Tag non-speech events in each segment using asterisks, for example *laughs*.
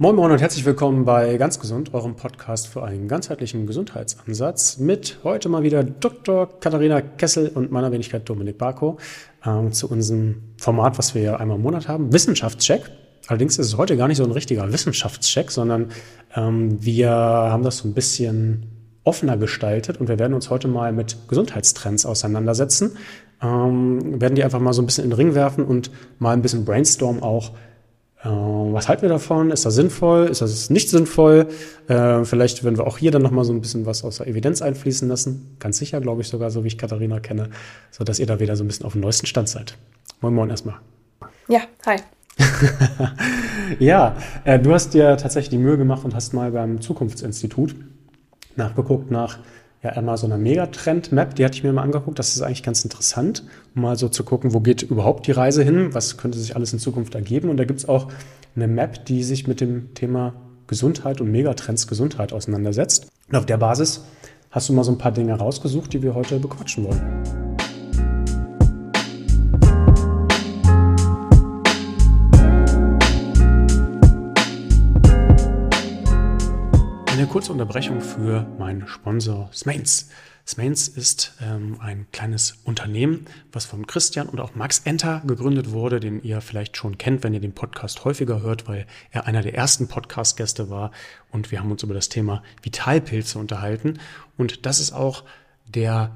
Moin Moin und herzlich willkommen bei Ganz Gesund, eurem Podcast für einen ganzheitlichen Gesundheitsansatz mit heute mal wieder Dr. Katharina Kessel und meiner Wenigkeit Dominik Barko äh, zu unserem Format, was wir ja einmal im Monat haben, Wissenschaftscheck. Allerdings ist es heute gar nicht so ein richtiger Wissenschaftscheck, sondern ähm, wir haben das so ein bisschen offener gestaltet und wir werden uns heute mal mit Gesundheitstrends auseinandersetzen. Ähm, werden die einfach mal so ein bisschen in den Ring werfen und mal ein bisschen brainstorm auch, was halten wir davon? Ist das sinnvoll? Ist das nicht sinnvoll? Äh, vielleicht werden wir auch hier dann nochmal so ein bisschen was aus der Evidenz einfließen lassen. Ganz sicher, glaube ich sogar, so wie ich Katharina kenne, so dass ihr da wieder so ein bisschen auf dem neuesten Stand seid. Moin Moin erstmal. Ja, hi. *laughs* ja, äh, du hast dir tatsächlich die Mühe gemacht und hast mal beim Zukunftsinstitut nachgeguckt nach ja einmal so einer Megatrend-Map, die hatte ich mir mal angeguckt. Das ist eigentlich ganz interessant, um mal so zu gucken, wo geht überhaupt die Reise hin, was könnte sich alles in Zukunft ergeben. Und da gibt es auch eine Map, die sich mit dem Thema Gesundheit und Megatrends Gesundheit auseinandersetzt. Und auf der Basis hast du mal so ein paar Dinge rausgesucht, die wir heute bequatschen wollen. Eine kurze Unterbrechung für meinen Sponsor Smains. Smains ist ähm, ein kleines Unternehmen, was von Christian und auch Max Enter gegründet wurde, den ihr vielleicht schon kennt, wenn ihr den Podcast häufiger hört, weil er einer der ersten Podcast-Gäste war und wir haben uns über das Thema Vitalpilze unterhalten. Und das ist auch der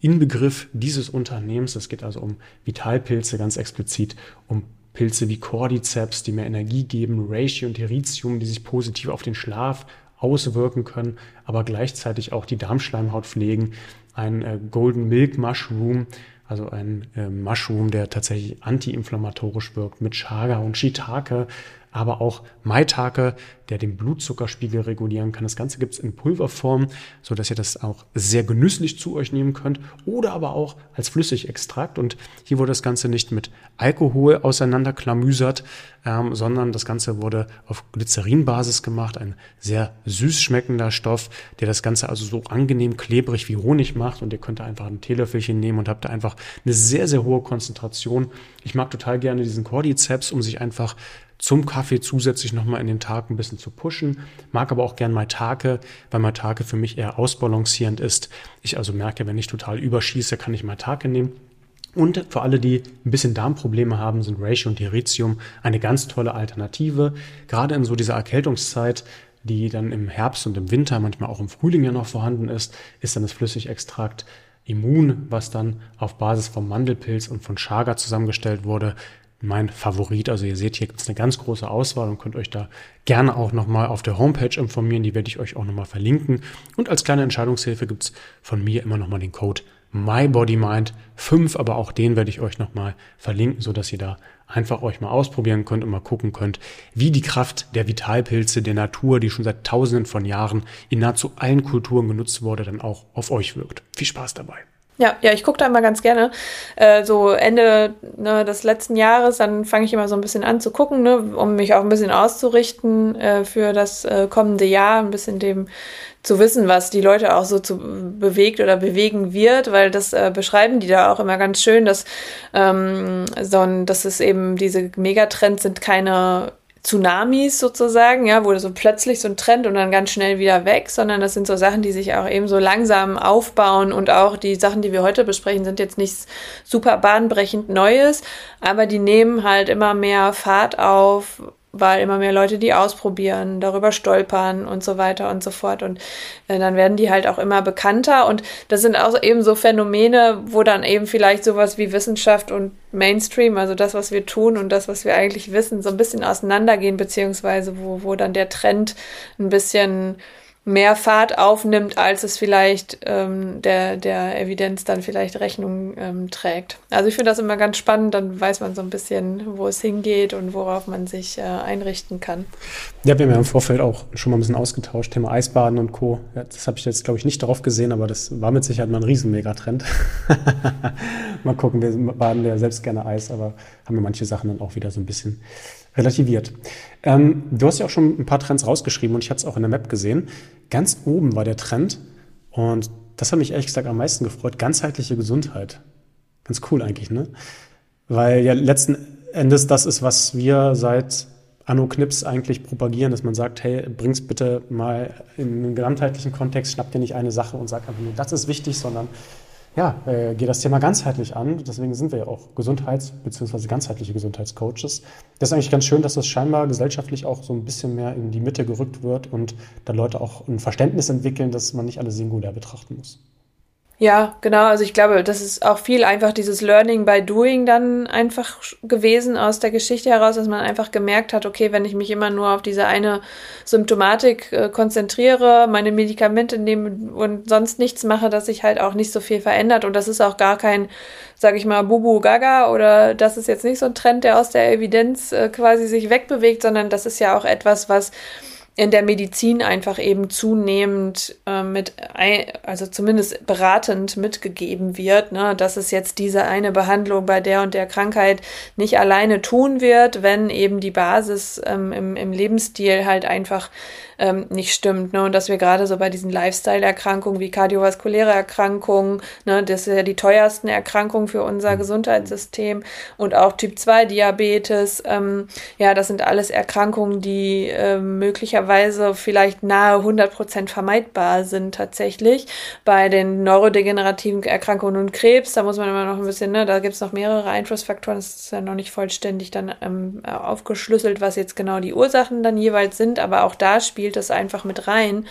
Inbegriff dieses Unternehmens. Es geht also um Vitalpilze ganz explizit, um Pilze wie Cordyceps, die mehr Energie geben, Ratio und Heritium, die sich positiv auf den Schlaf, auswirken können, aber gleichzeitig auch die Darmschleimhaut pflegen. Ein äh, Golden Milk Mushroom, also ein äh, Mushroom, der tatsächlich antiinflammatorisch wirkt mit Chaga und Shiitake, aber auch Maitake, der den Blutzuckerspiegel regulieren kann. Das Ganze gibt es in Pulverform, so dass ihr das auch sehr genüsslich zu euch nehmen könnt oder aber auch als Flüssigextrakt. Und hier wurde das Ganze nicht mit Alkohol auseinanderklamüsert, ähm, sondern das Ganze wurde auf Glycerinbasis gemacht. Ein sehr süß schmeckender Stoff, der das Ganze also so angenehm klebrig wie Honig macht. Und ihr könnt da einfach ein Teelöffelchen nehmen und habt da einfach eine sehr, sehr hohe Konzentration. Ich mag total gerne diesen Cordyceps, um sich einfach zum Kaffee zusätzlich nochmal in den Tag ein bisschen zu pushen. Mag aber auch gern Maitake, weil Maitake für mich eher ausbalancierend ist. Ich also merke, wenn ich total überschieße, kann ich Maitake nehmen. Und für alle, die ein bisschen Darmprobleme haben, sind Ratio und Heritium eine ganz tolle Alternative. Gerade in so dieser Erkältungszeit, die dann im Herbst und im Winter, manchmal auch im Frühling ja noch vorhanden ist, ist dann das Flüssigextrakt Immun, was dann auf Basis vom Mandelpilz und von Chaga zusammengestellt wurde, mein Favorit. Also ihr seht, hier gibt es eine ganz große Auswahl und könnt euch da gerne auch nochmal auf der Homepage informieren. Die werde ich euch auch nochmal verlinken. Und als kleine Entscheidungshilfe gibt es von mir immer nochmal den Code MyBodyMind5, aber auch den werde ich euch nochmal verlinken, sodass ihr da einfach euch mal ausprobieren könnt und mal gucken könnt, wie die Kraft der Vitalpilze der Natur, die schon seit tausenden von Jahren in nahezu allen Kulturen genutzt wurde, dann auch auf euch wirkt. Viel Spaß dabei. Ja, ja, ich gucke da immer ganz gerne. Äh, so Ende ne, des letzten Jahres, dann fange ich immer so ein bisschen an zu gucken, ne, um mich auch ein bisschen auszurichten äh, für das äh, kommende Jahr, ein bisschen dem zu wissen, was die Leute auch so zu bewegt oder bewegen wird, weil das äh, beschreiben die da auch immer ganz schön, dass ähm, so ein, dass es eben diese Megatrends sind keine Tsunamis sozusagen, ja, wurde so plötzlich so ein Trend und dann ganz schnell wieder weg, sondern das sind so Sachen, die sich auch eben so langsam aufbauen und auch die Sachen, die wir heute besprechen, sind jetzt nichts super bahnbrechend Neues, aber die nehmen halt immer mehr Fahrt auf, weil immer mehr Leute die ausprobieren, darüber stolpern und so weiter und so fort. Und äh, dann werden die halt auch immer bekannter. Und das sind auch eben so Phänomene, wo dann eben vielleicht sowas wie Wissenschaft und Mainstream, also das, was wir tun und das, was wir eigentlich wissen, so ein bisschen auseinandergehen, beziehungsweise wo, wo dann der Trend ein bisschen mehr Fahrt aufnimmt, als es vielleicht ähm, der, der Evidenz dann vielleicht Rechnung ähm, trägt. Also ich finde das immer ganz spannend, dann weiß man so ein bisschen, wo es hingeht und worauf man sich äh, einrichten kann. Ja, wir haben ja im Vorfeld auch schon mal ein bisschen ausgetauscht, Thema Eisbaden und Co. Ja, das habe ich jetzt, glaube ich, nicht darauf gesehen, aber das war mit Sicherheit mal ein Riesenmegatrend. *laughs* mal gucken, wir baden ja selbst gerne Eis, aber haben wir manche Sachen dann auch wieder so ein bisschen relativiert. Ähm, du hast ja auch schon ein paar Trends rausgeschrieben und ich hatte es auch in der Map gesehen. Ganz oben war der Trend und das hat mich ehrlich gesagt am meisten gefreut. Ganzheitliche Gesundheit. Ganz cool eigentlich, ne? Weil ja letzten Endes das ist, was wir seit Anno-Knips eigentlich propagieren, dass man sagt, hey, bring's bitte mal in einen gesamtheitlichen Kontext, schnapp dir nicht eine Sache und sag einfach nur, das ist wichtig, sondern ja, äh, geh das Thema ganzheitlich an. Deswegen sind wir ja auch Gesundheits- bzw. ganzheitliche Gesundheitscoaches. Das ist eigentlich ganz schön, dass das scheinbar gesellschaftlich auch so ein bisschen mehr in die Mitte gerückt wird und da Leute auch ein Verständnis entwickeln, dass man nicht alles singulär betrachten muss. Ja, genau. Also ich glaube, das ist auch viel einfach dieses Learning by Doing dann einfach gewesen aus der Geschichte heraus, dass man einfach gemerkt hat, okay, wenn ich mich immer nur auf diese eine Symptomatik äh, konzentriere, meine Medikamente nehme und sonst nichts mache, dass sich halt auch nicht so viel verändert. Und das ist auch gar kein, sag ich mal, Bubu Gaga oder das ist jetzt nicht so ein Trend, der aus der Evidenz äh, quasi sich wegbewegt, sondern das ist ja auch etwas, was in der Medizin einfach eben zunehmend äh, mit, also zumindest beratend mitgegeben wird, ne, dass es jetzt diese eine Behandlung bei der und der Krankheit nicht alleine tun wird, wenn eben die Basis ähm, im, im Lebensstil halt einfach ähm, nicht stimmt. Ne? Und dass wir gerade so bei diesen Lifestyle-Erkrankungen wie kardiovaskuläre Erkrankungen, ne, das sind ja die teuersten Erkrankungen für unser mhm. Gesundheitssystem und auch Typ 2 Diabetes, ähm, ja, das sind alles Erkrankungen, die äh, möglicherweise vielleicht nahe 100 Prozent vermeidbar sind tatsächlich. Bei den neurodegenerativen Erkrankungen und Krebs, da muss man immer noch ein bisschen, ne, da gibt es noch mehrere Einflussfaktoren, das ist ja noch nicht vollständig dann ähm, aufgeschlüsselt, was jetzt genau die Ursachen dann jeweils sind, aber auch da spielt spielt das einfach mit rein,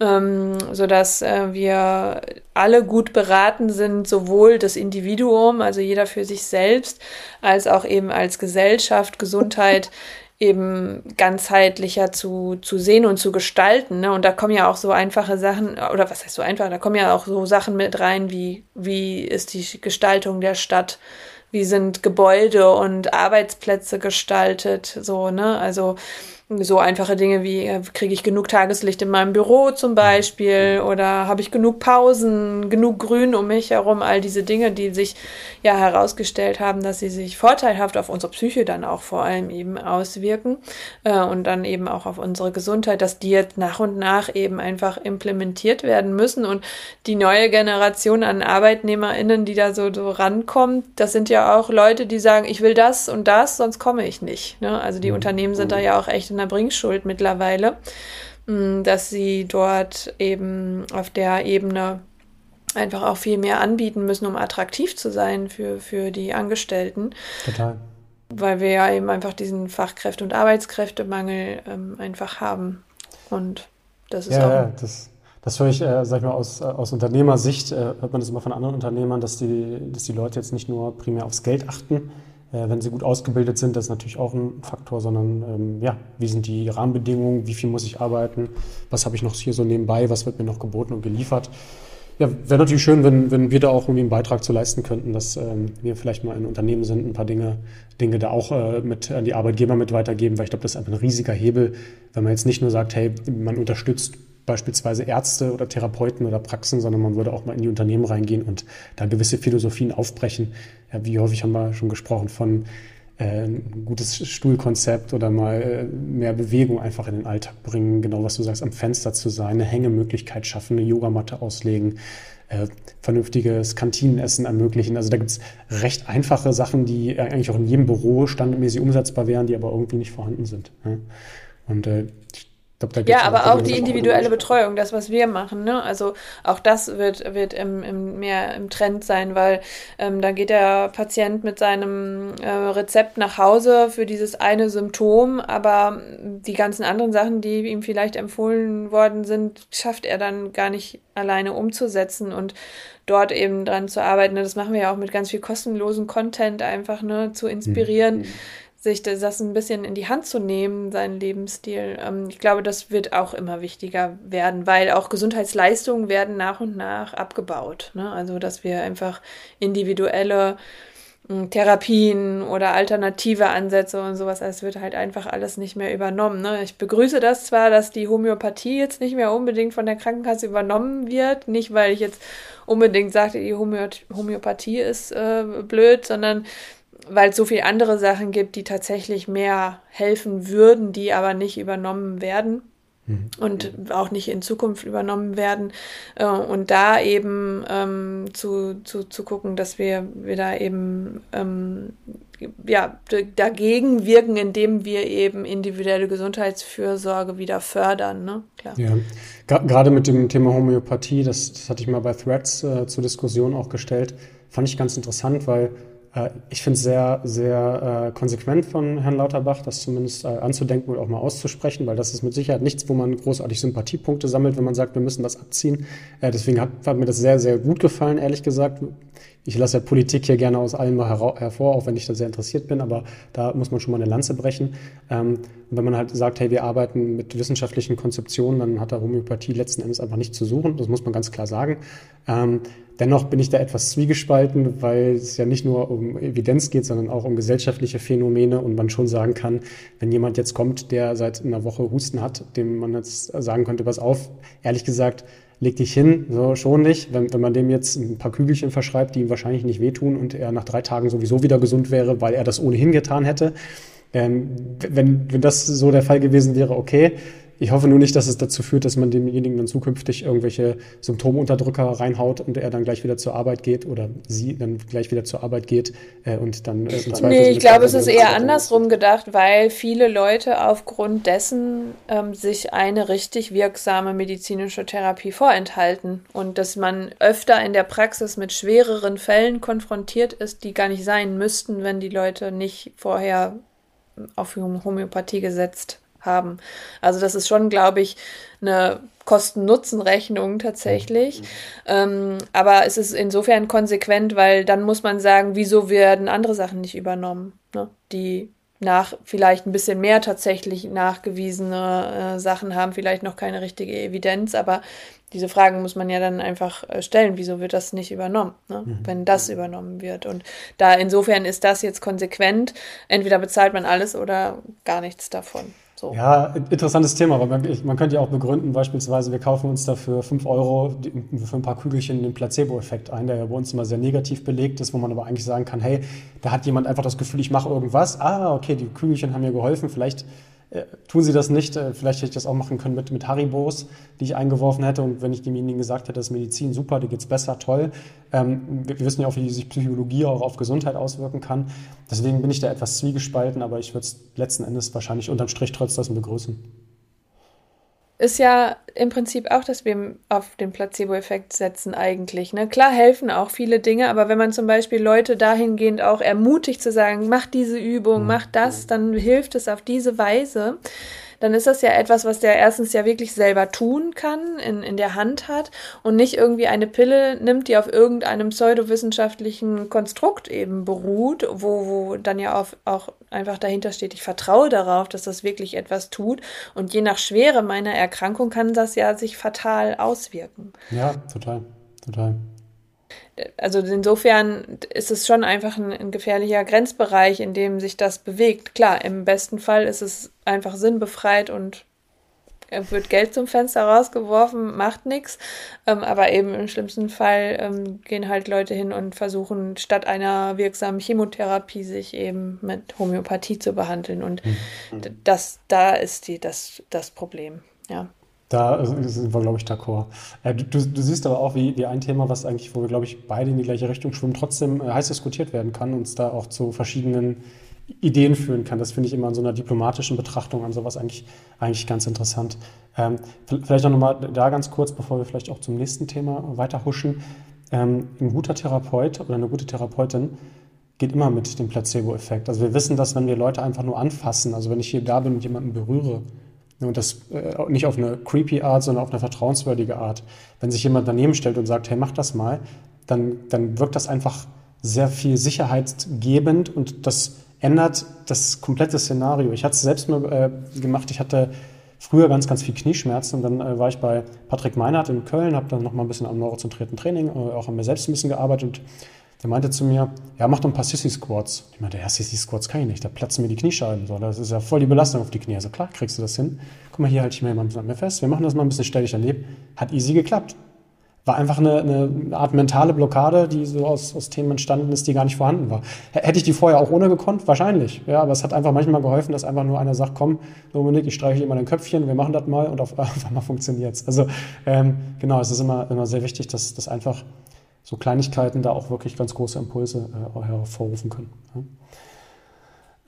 ähm, sodass äh, wir alle gut beraten sind, sowohl das Individuum, also jeder für sich selbst, als auch eben als Gesellschaft, Gesundheit *laughs* eben ganzheitlicher zu, zu sehen und zu gestalten. Ne? Und da kommen ja auch so einfache Sachen, oder was heißt so einfach, da kommen ja auch so Sachen mit rein, wie, wie ist die Gestaltung der Stadt, wie sind Gebäude und Arbeitsplätze gestaltet, so, ne? Also so einfache Dinge wie, äh, kriege ich genug Tageslicht in meinem Büro zum Beispiel oder habe ich genug Pausen, genug Grün um mich herum, all diese Dinge, die sich ja herausgestellt haben, dass sie sich vorteilhaft auf unsere Psyche dann auch vor allem eben auswirken äh, und dann eben auch auf unsere Gesundheit, dass die jetzt nach und nach eben einfach implementiert werden müssen und die neue Generation an ArbeitnehmerInnen, die da so, so rankommt, das sind ja auch Leute, die sagen, ich will das und das, sonst komme ich nicht. Ne? Also die mhm. Unternehmen sind da ja auch echt in der Bringschuld mittlerweile, mm, dass sie dort eben auf der Ebene einfach auch viel mehr anbieten müssen, um attraktiv zu sein für, für die Angestellten. Total. Weil wir ja eben einfach diesen Fachkräfte- und Arbeitskräftemangel ähm, einfach haben. Und das ist ja, auch. Ja, das, das höre ich, äh, sag ich mal, aus, äh, aus Unternehmersicht, äh, hört man das immer von anderen Unternehmern, dass die, dass die Leute jetzt nicht nur primär aufs Geld achten, wenn sie gut ausgebildet sind, das ist natürlich auch ein Faktor, sondern ähm, ja, wie sind die Rahmenbedingungen, wie viel muss ich arbeiten, was habe ich noch hier so nebenbei, was wird mir noch geboten und geliefert. Ja, wäre natürlich schön, wenn, wenn wir da auch irgendwie einen Beitrag zu leisten könnten, dass ähm, wir vielleicht mal ein Unternehmen sind, ein paar Dinge, Dinge da auch äh, mit an die Arbeitgeber mit weitergeben, weil ich glaube, das ist einfach ein riesiger Hebel, wenn man jetzt nicht nur sagt, hey, man unterstützt beispielsweise Ärzte oder Therapeuten oder Praxen, sondern man würde auch mal in die Unternehmen reingehen und da gewisse Philosophien aufbrechen. Ja, wie häufig haben wir schon gesprochen von äh, ein gutes Stuhlkonzept oder mal äh, mehr Bewegung einfach in den Alltag bringen, genau was du sagst, am Fenster zu sein, eine Hängemöglichkeit schaffen, eine Yogamatte auslegen, äh, vernünftiges Kantinenessen ermöglichen. Also da gibt es recht einfache Sachen, die eigentlich auch in jedem Büro standardmäßig umsetzbar wären, die aber irgendwie nicht vorhanden sind. Ja? Und äh, ich Glaub, ja, aber auch die individuelle Betreuung, das, was wir machen, ne? Also auch das wird, wird im, im, mehr im Trend sein, weil ähm, da geht der Patient mit seinem äh, Rezept nach Hause für dieses eine Symptom, aber die ganzen anderen Sachen, die ihm vielleicht empfohlen worden sind, schafft er dann gar nicht alleine umzusetzen und dort eben dran zu arbeiten. Das machen wir ja auch mit ganz viel kostenlosen Content einfach, ne, zu inspirieren. Mhm sich das ein bisschen in die Hand zu nehmen, seinen Lebensstil. Ähm, ich glaube, das wird auch immer wichtiger werden, weil auch Gesundheitsleistungen werden nach und nach abgebaut. Ne? Also, dass wir einfach individuelle hm, Therapien oder alternative Ansätze und sowas, es wird halt einfach alles nicht mehr übernommen. Ne? Ich begrüße das zwar, dass die Homöopathie jetzt nicht mehr unbedingt von der Krankenkasse übernommen wird, nicht weil ich jetzt unbedingt sagte, die Homöopathie ist äh, blöd, sondern weil es so viele andere Sachen gibt, die tatsächlich mehr helfen würden, die aber nicht übernommen werden. mhm. und auch nicht in Zukunft übernommen werden. Äh, und da eben ähm, zu, zu, zu gucken, dass wir, wir da eben ähm, ja, dagegen wirken, indem wir eben individuelle Gesundheitsfürsorge wieder fördern. Ne? Klar. Ja, gerade mit dem Thema Homöopathie, das, das hatte ich mal bei Threads äh, zur Diskussion auch gestellt, fand ich ganz interessant, weil ich finde es sehr, sehr äh, konsequent von Herrn Lauterbach, das zumindest äh, anzudenken und auch mal auszusprechen, weil das ist mit Sicherheit nichts, wo man großartig Sympathiepunkte sammelt, wenn man sagt, wir müssen das abziehen. Äh, deswegen hat, hat, mir das sehr, sehr gut gefallen, ehrlich gesagt. Ich lasse ja Politik hier gerne aus allem hervor, auch wenn ich da sehr interessiert bin, aber da muss man schon mal eine Lanze brechen. Ähm, wenn man halt sagt, hey, wir arbeiten mit wissenschaftlichen Konzeptionen, dann hat da Homöopathie letzten Endes einfach nichts zu suchen. Das muss man ganz klar sagen. Ähm, Dennoch bin ich da etwas zwiegespalten, weil es ja nicht nur um Evidenz geht, sondern auch um gesellschaftliche Phänomene und man schon sagen kann, wenn jemand jetzt kommt, der seit einer Woche Husten hat, dem man jetzt sagen könnte, pass auf, ehrlich gesagt, leg dich hin, so schon nicht. Wenn, wenn man dem jetzt ein paar Kügelchen verschreibt, die ihm wahrscheinlich nicht wehtun und er nach drei Tagen sowieso wieder gesund wäre, weil er das ohnehin getan hätte. Ähm, wenn, wenn das so der Fall gewesen wäre, okay, ich hoffe nur nicht, dass es dazu führt, dass man demjenigen dann zukünftig irgendwelche Symptomunterdrücker reinhaut und er dann gleich wieder zur Arbeit geht oder sie dann gleich wieder zur Arbeit geht äh, und dann äh, im Zweifel. Nee, ich glaube, es ist eher andersrum gedacht, weil viele Leute aufgrund dessen ähm, sich eine richtig wirksame medizinische Therapie vorenthalten und dass man öfter in der Praxis mit schwereren Fällen konfrontiert ist, die gar nicht sein müssten, wenn die Leute nicht vorher auf Homöopathie gesetzt haben. Also das ist schon, glaube ich, eine Kosten-Nutzen-Rechnung tatsächlich. Mhm. Ähm, aber es ist insofern konsequent, weil dann muss man sagen, wieso werden andere Sachen nicht übernommen, ne? die nach vielleicht ein bisschen mehr tatsächlich nachgewiesene äh, Sachen haben, vielleicht noch keine richtige Evidenz, aber diese Fragen muss man ja dann einfach äh, stellen, wieso wird das nicht übernommen, ne? mhm. wenn das übernommen wird. Und da insofern ist das jetzt konsequent, entweder bezahlt man alles oder gar nichts davon. So. Ja, interessantes Thema, weil man, man, könnte ja auch begründen, beispielsweise, wir kaufen uns dafür 5 Euro für ein paar Kügelchen den Placebo-Effekt ein, der ja bei uns immer sehr negativ belegt ist, wo man aber eigentlich sagen kann, hey, da hat jemand einfach das Gefühl, ich mache irgendwas. Ah, okay, die Kügelchen haben mir geholfen, vielleicht tun sie das nicht. Äh, vielleicht hätte ich das auch machen können mit, mit Haribos, die ich eingeworfen hätte. Und wenn ich demjenigen gesagt hätte, das ist Medizin super, dir geht's besser, toll. Ähm, wir, wir, wissen ja auch, wie sich Psychologie auch auf Gesundheit auswirken kann. Deswegen bin ich da etwas zwiegespalten, aber ich würde es letzten Endes wahrscheinlich unterm Strich trotzdem begrüßen ist ja im Prinzip auch, dass wir auf den Placebo-Effekt setzen eigentlich. Ne? Klar helfen auch viele Dinge, aber wenn man zum Beispiel Leute dahingehend auch ermutigt zu sagen, mach diese Übung, mach das, dann hilft es auf diese Weise dann ist das ja etwas, was der erstens ja wirklich selber tun kann, in, in der Hand hat und nicht irgendwie eine Pille nimmt, die auf irgendeinem pseudowissenschaftlichen Konstrukt eben beruht, wo, wo dann ja auch, auch einfach dahinter steht, ich vertraue darauf, dass das wirklich etwas tut und je nach Schwere meiner Erkrankung kann das ja sich fatal auswirken. Ja, total, total also insofern ist es schon einfach ein, ein, gefährlicher Grenzbereich, in dem sich das bewegt. Klar, im besten Fall ist es einfach sinnbefreit und wird Geld zum Fenster rausgeworfen, macht nichts. Ähm, aber eben im schlimmsten Fall ähm, gehen halt Leute hin und versuchen statt einer wirksamen Chemotherapie sich eben mit Homöopathie zu behandeln. Und mhm. das, da ist die, das, das Problem. Ja. Da sind wir, glaube ich, d'accord. Äh, du, du, siehst aber auch, wie, wie ein Thema, was eigentlich, wo wir, glaube ich, beide in die gleiche Richtung schwimmen, trotzdem äh, heiß diskutiert werden kann und es da auch zu verschiedenen Ideen führen kann. Das finde ich immer in so einer diplomatischen Betrachtung an sowas eigentlich, eigentlich ganz interessant. Ähm, vielleicht auch nochmal da ganz kurz, bevor wir vielleicht auch zum nächsten Thema weiter huschen. Ähm, ein guter Therapeut oder eine gute Therapeutin geht immer mit dem Placebo-Effekt. Also wir wissen, dass wenn wir Leute einfach nur anfassen, also wenn ich hier da bin und jemanden berühre, und das äh, nicht auf eine creepy Art, sondern auf eine vertrauenswürdige Art. Wenn sich jemand daneben stellt und sagt, hey, mach das mal, dann, dann wirkt das einfach sehr viel sicherheitsgebend und das ändert das komplette Szenario. Ich hatte es selbst mal äh, gemacht. Ich hatte früher ganz, ganz viel Knieschmerzen und dann äh, war ich bei Patrick Meinhardt in Köln, habe dann noch mal ein bisschen am neurozentrierten Training, äh, auch an mir selbst ein bisschen gearbeitet der meinte zu mir, ja, mach doch ein paar Sissy-Squats. Ich meinte, ja, Sissy-Squats kann ich nicht, da platzen mir die Kniescheiben. So, das ist ja voll die Belastung auf die Knie. Also klar, kriegst du das hin. Guck mal, hier halte ich mir mal ein bisschen an mir fest. Wir machen das mal ein bisschen stellig daneben. Hat easy geklappt. War einfach eine, eine Art mentale Blockade, die so aus, aus Themen entstanden ist, die gar nicht vorhanden war. Hätte ich die vorher auch ohne gekonnt? Wahrscheinlich. Ja, aber es hat einfach manchmal geholfen, dass einfach nur einer sagt, komm, Dominik, ich streiche dir mal ein Köpfchen, wir machen das mal und auf, auf *laughs* einmal funktioniert es. Also ähm, genau, es ist immer, immer sehr wichtig, dass, dass einfach so Kleinigkeiten da auch wirklich ganz große Impulse äh, hervorrufen können. Ja.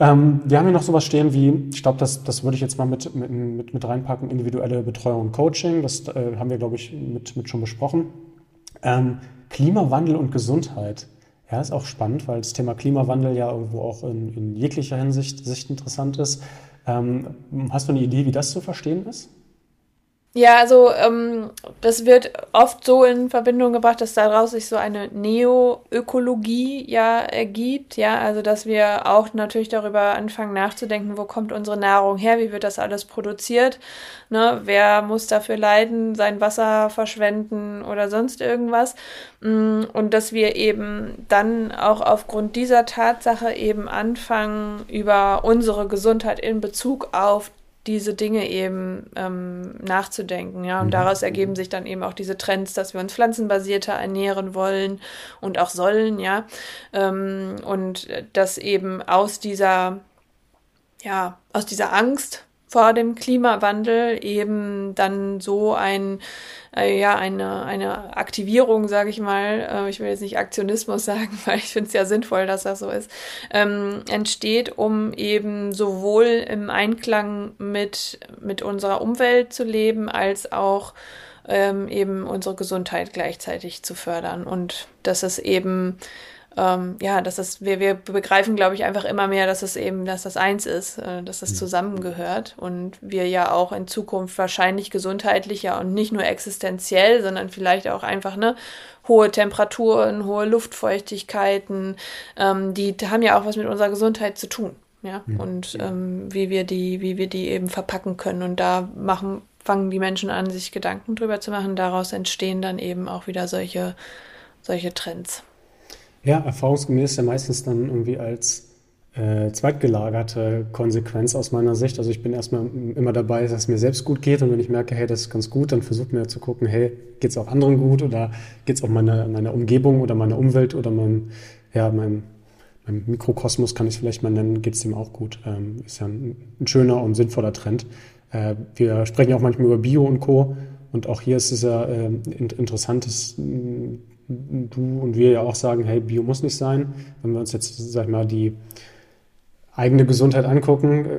Ähm, wir haben hier noch sowas stehen wie, ich glaube, das, das würde ich jetzt mal mit, mit, mit, mit reinpacken, individuelle Betreuung und Coaching. Das äh, haben wir, glaube ich, mit, mit schon besprochen. Ähm, Klimawandel und Gesundheit. Ja, ist auch spannend, weil das Thema Klimawandel ja irgendwo auch in, in jeglicher Hinsicht Sicht interessant ist. Ähm, hast du eine Idee, wie das zu verstehen ist? Ja, also ähm, das wird oft so in Verbindung gebracht, dass daraus sich so eine Neoökologie ja ergibt, ja, also dass wir auch natürlich darüber anfangen nachzudenken, wo kommt unsere Nahrung her, wie wird das alles produziert, ne, wer muss dafür leiden, sein Wasser verschwenden oder sonst irgendwas? Mm, und dass wir eben dann auch aufgrund dieser Tatsache eben anfangen, über unsere Gesundheit in Bezug auf diese Dinge eben ähm, nachzudenken, ja. Und mhm. daraus ergeben sich dann eben auch diese Trends, dass wir uns pflanzenbasierter ernähren wollen und auch sollen, ja. Ähm, und dass eben aus dieser, ja, aus dieser Angst vor dem Klimawandel eben dann so ein äh, ja eine eine Aktivierung, sage ich mal, äh, ich will jetzt nicht Aktionismus *laughs* sagen, weil ich finde es ja sinnvoll, dass das so ist, ähm, entsteht, um eben sowohl im Einklang mit mit unserer Umwelt zu leben, als auch ähm, eben unsere Gesundheit gleichzeitig zu fördern. Und dass es eben ähm, ja, dass das, wir, wir begreifen, glaube ich, einfach immer mehr, dass es eben, dass das eins ist, äh, dass das zusammengehört und wir ja auch in Zukunft wahrscheinlich gesundheitlicher und nicht nur existenziell, sondern vielleicht auch einfach ne hohe Temperaturen, hohe Luftfeuchtigkeiten, ähm, die haben ja auch was mit unserer Gesundheit zu tun, ja, mhm. und ähm, wie wir die, wie wir die eben verpacken können und da machen fangen die Menschen an, sich Gedanken drüber zu machen. Daraus entstehen dann eben auch wieder solche, solche Trends. Ja, erfahrungsgemäß ja meistens dann irgendwie als äh, zweitgelagerte Konsequenz aus meiner Sicht. Also ich bin erstmal immer dabei, dass es mir selbst gut geht und wenn ich merke, hey, das ist ganz gut, dann versuche mir zu gucken, hey, geht es auch anderen gut oder geht es auch meiner meine Umgebung oder meiner Umwelt oder meinem, ja, meinem, meinem Mikrokosmos kann ich es vielleicht mal nennen, geht es dem auch gut. Ähm, ist ja ein, ein, schöner und sinnvoller Trend. Äh, wir sprechen ja auch manchmal über Bio und Co. Und auch hier ist es ja äh, interessant, dass du und wir ja auch sagen, hey, Bio muss nicht sein. Wenn wir uns jetzt, sag ich mal, die eigene Gesundheit angucken, äh,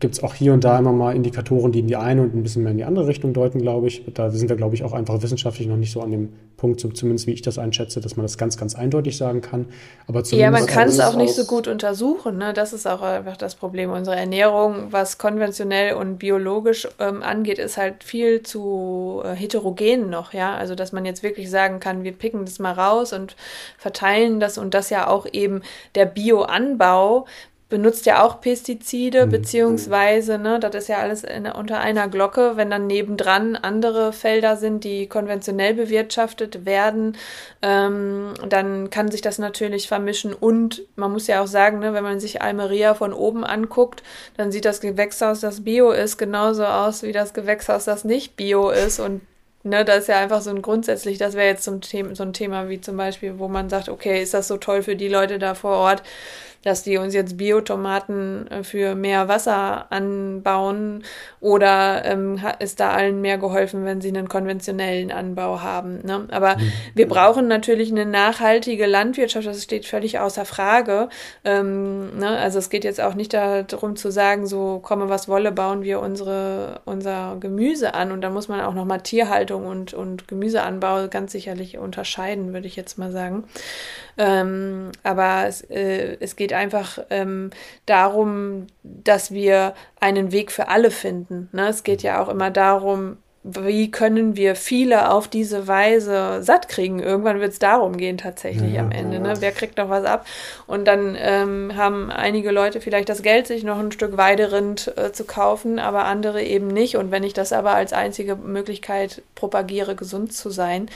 gibt es auch hier und da immer mal Indikatoren, die in die eine und ein bisschen mehr in die andere Richtung deuten, glaube ich. Da sind wir, glaube ich, auch einfach wissenschaftlich noch nicht so an dem Punkt, zumindest wie ich das einschätze, dass man das ganz, ganz eindeutig sagen kann. Aber ja, man kann es auch nicht so gut untersuchen. Ne? Das ist auch einfach das Problem. Unsere Ernährung, was konventionell und biologisch ähm, angeht, ist halt viel zu äh, heterogen noch. Ja, also dass man jetzt wirklich sagen kann, wir picken das mal raus und verteilen das und das ja auch eben der Bioanbau benutzt ja auch Pestizide, mhm. beziehungsweise, ne, das ist ja alles in, unter einer Glocke, wenn dann nebendran andere Felder sind, die konventionell bewirtschaftet werden, ähm, dann kann sich das natürlich vermischen. Und man muss ja auch sagen, ne, wenn man sich Almeria von oben anguckt, dann sieht das Gewächshaus, das Bio ist, genauso aus wie das Gewächshaus, das nicht Bio ist. Und Ne, das ist ja einfach so ein grundsätzlich, das wäre jetzt zum Thema, so ein Thema wie zum Beispiel, wo man sagt, okay, ist das so toll für die Leute da vor Ort, dass die uns jetzt Biotomaten äh, für mehr Wasser anbauen oder ähm, ist da allen mehr geholfen, wenn sie einen konventionellen Anbau haben. Ne? Aber mhm. wir brauchen natürlich eine nachhaltige Landwirtschaft, das steht völlig außer Frage. Ähm, ne? Also es geht jetzt auch nicht darum zu sagen, so komme was wolle, bauen wir unsere, unser Gemüse an und da muss man auch nochmal Tierhaltung und, und Gemüseanbau ganz sicherlich unterscheiden, würde ich jetzt mal sagen. Ähm, aber es, äh, es geht einfach ähm, darum, dass wir einen Weg für alle finden. Ne? Es geht ja auch immer darum, wie können wir viele auf diese Weise satt kriegen? Irgendwann wird es darum gehen tatsächlich ja, am Ende. Ne? Wer kriegt noch was ab? Und dann ähm, haben einige Leute vielleicht das Geld, sich noch ein Stück Weiderind äh, zu kaufen, aber andere eben nicht. Und wenn ich das aber als einzige Möglichkeit propagiere, gesund zu sein,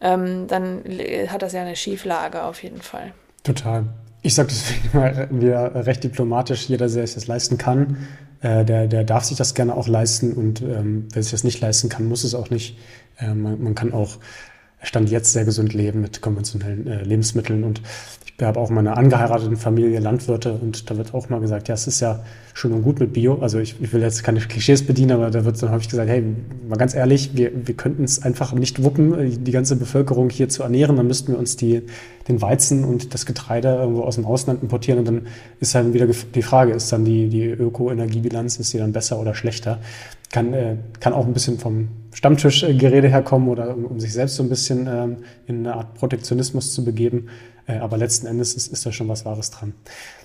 ähm, dann hat das ja eine Schieflage auf jeden Fall. Total. Ich sage deswegen *laughs* mal wieder recht diplomatisch, jeder, der sich das leisten kann, äh, der, der darf sich das gerne auch leisten und ähm, wer sich das nicht leisten kann, muss es auch nicht. Äh, man, man, kann auch Stand jetzt sehr gesund leben mit konventionellen äh, Lebensmitteln. Und ich habe auch meine angeheirateten Familie Landwirte und da wird auch mal gesagt, ja, es ist ja schön und gut mit Bio. Also ich, ich will jetzt keine Klischees bedienen, aber da wird dann häufig gesagt, hey, mal ganz ehrlich, wir, wir könnten es einfach nicht wuppen, die ganze Bevölkerung hier zu ernähren. Dann müssten wir uns die, den Weizen und das Getreide irgendwo aus dem Ausland importieren. Und dann ist halt wieder die Frage, ist dann die, die Öko-Energiebilanz, ist die dann besser oder schlechter? Kann, äh, kann auch ein bisschen vom Stammtischgerede herkommen oder um, um sich selbst so ein bisschen ähm, in eine Art Protektionismus zu begeben. Äh, aber letzten Endes ist, ist da schon was Wahres dran.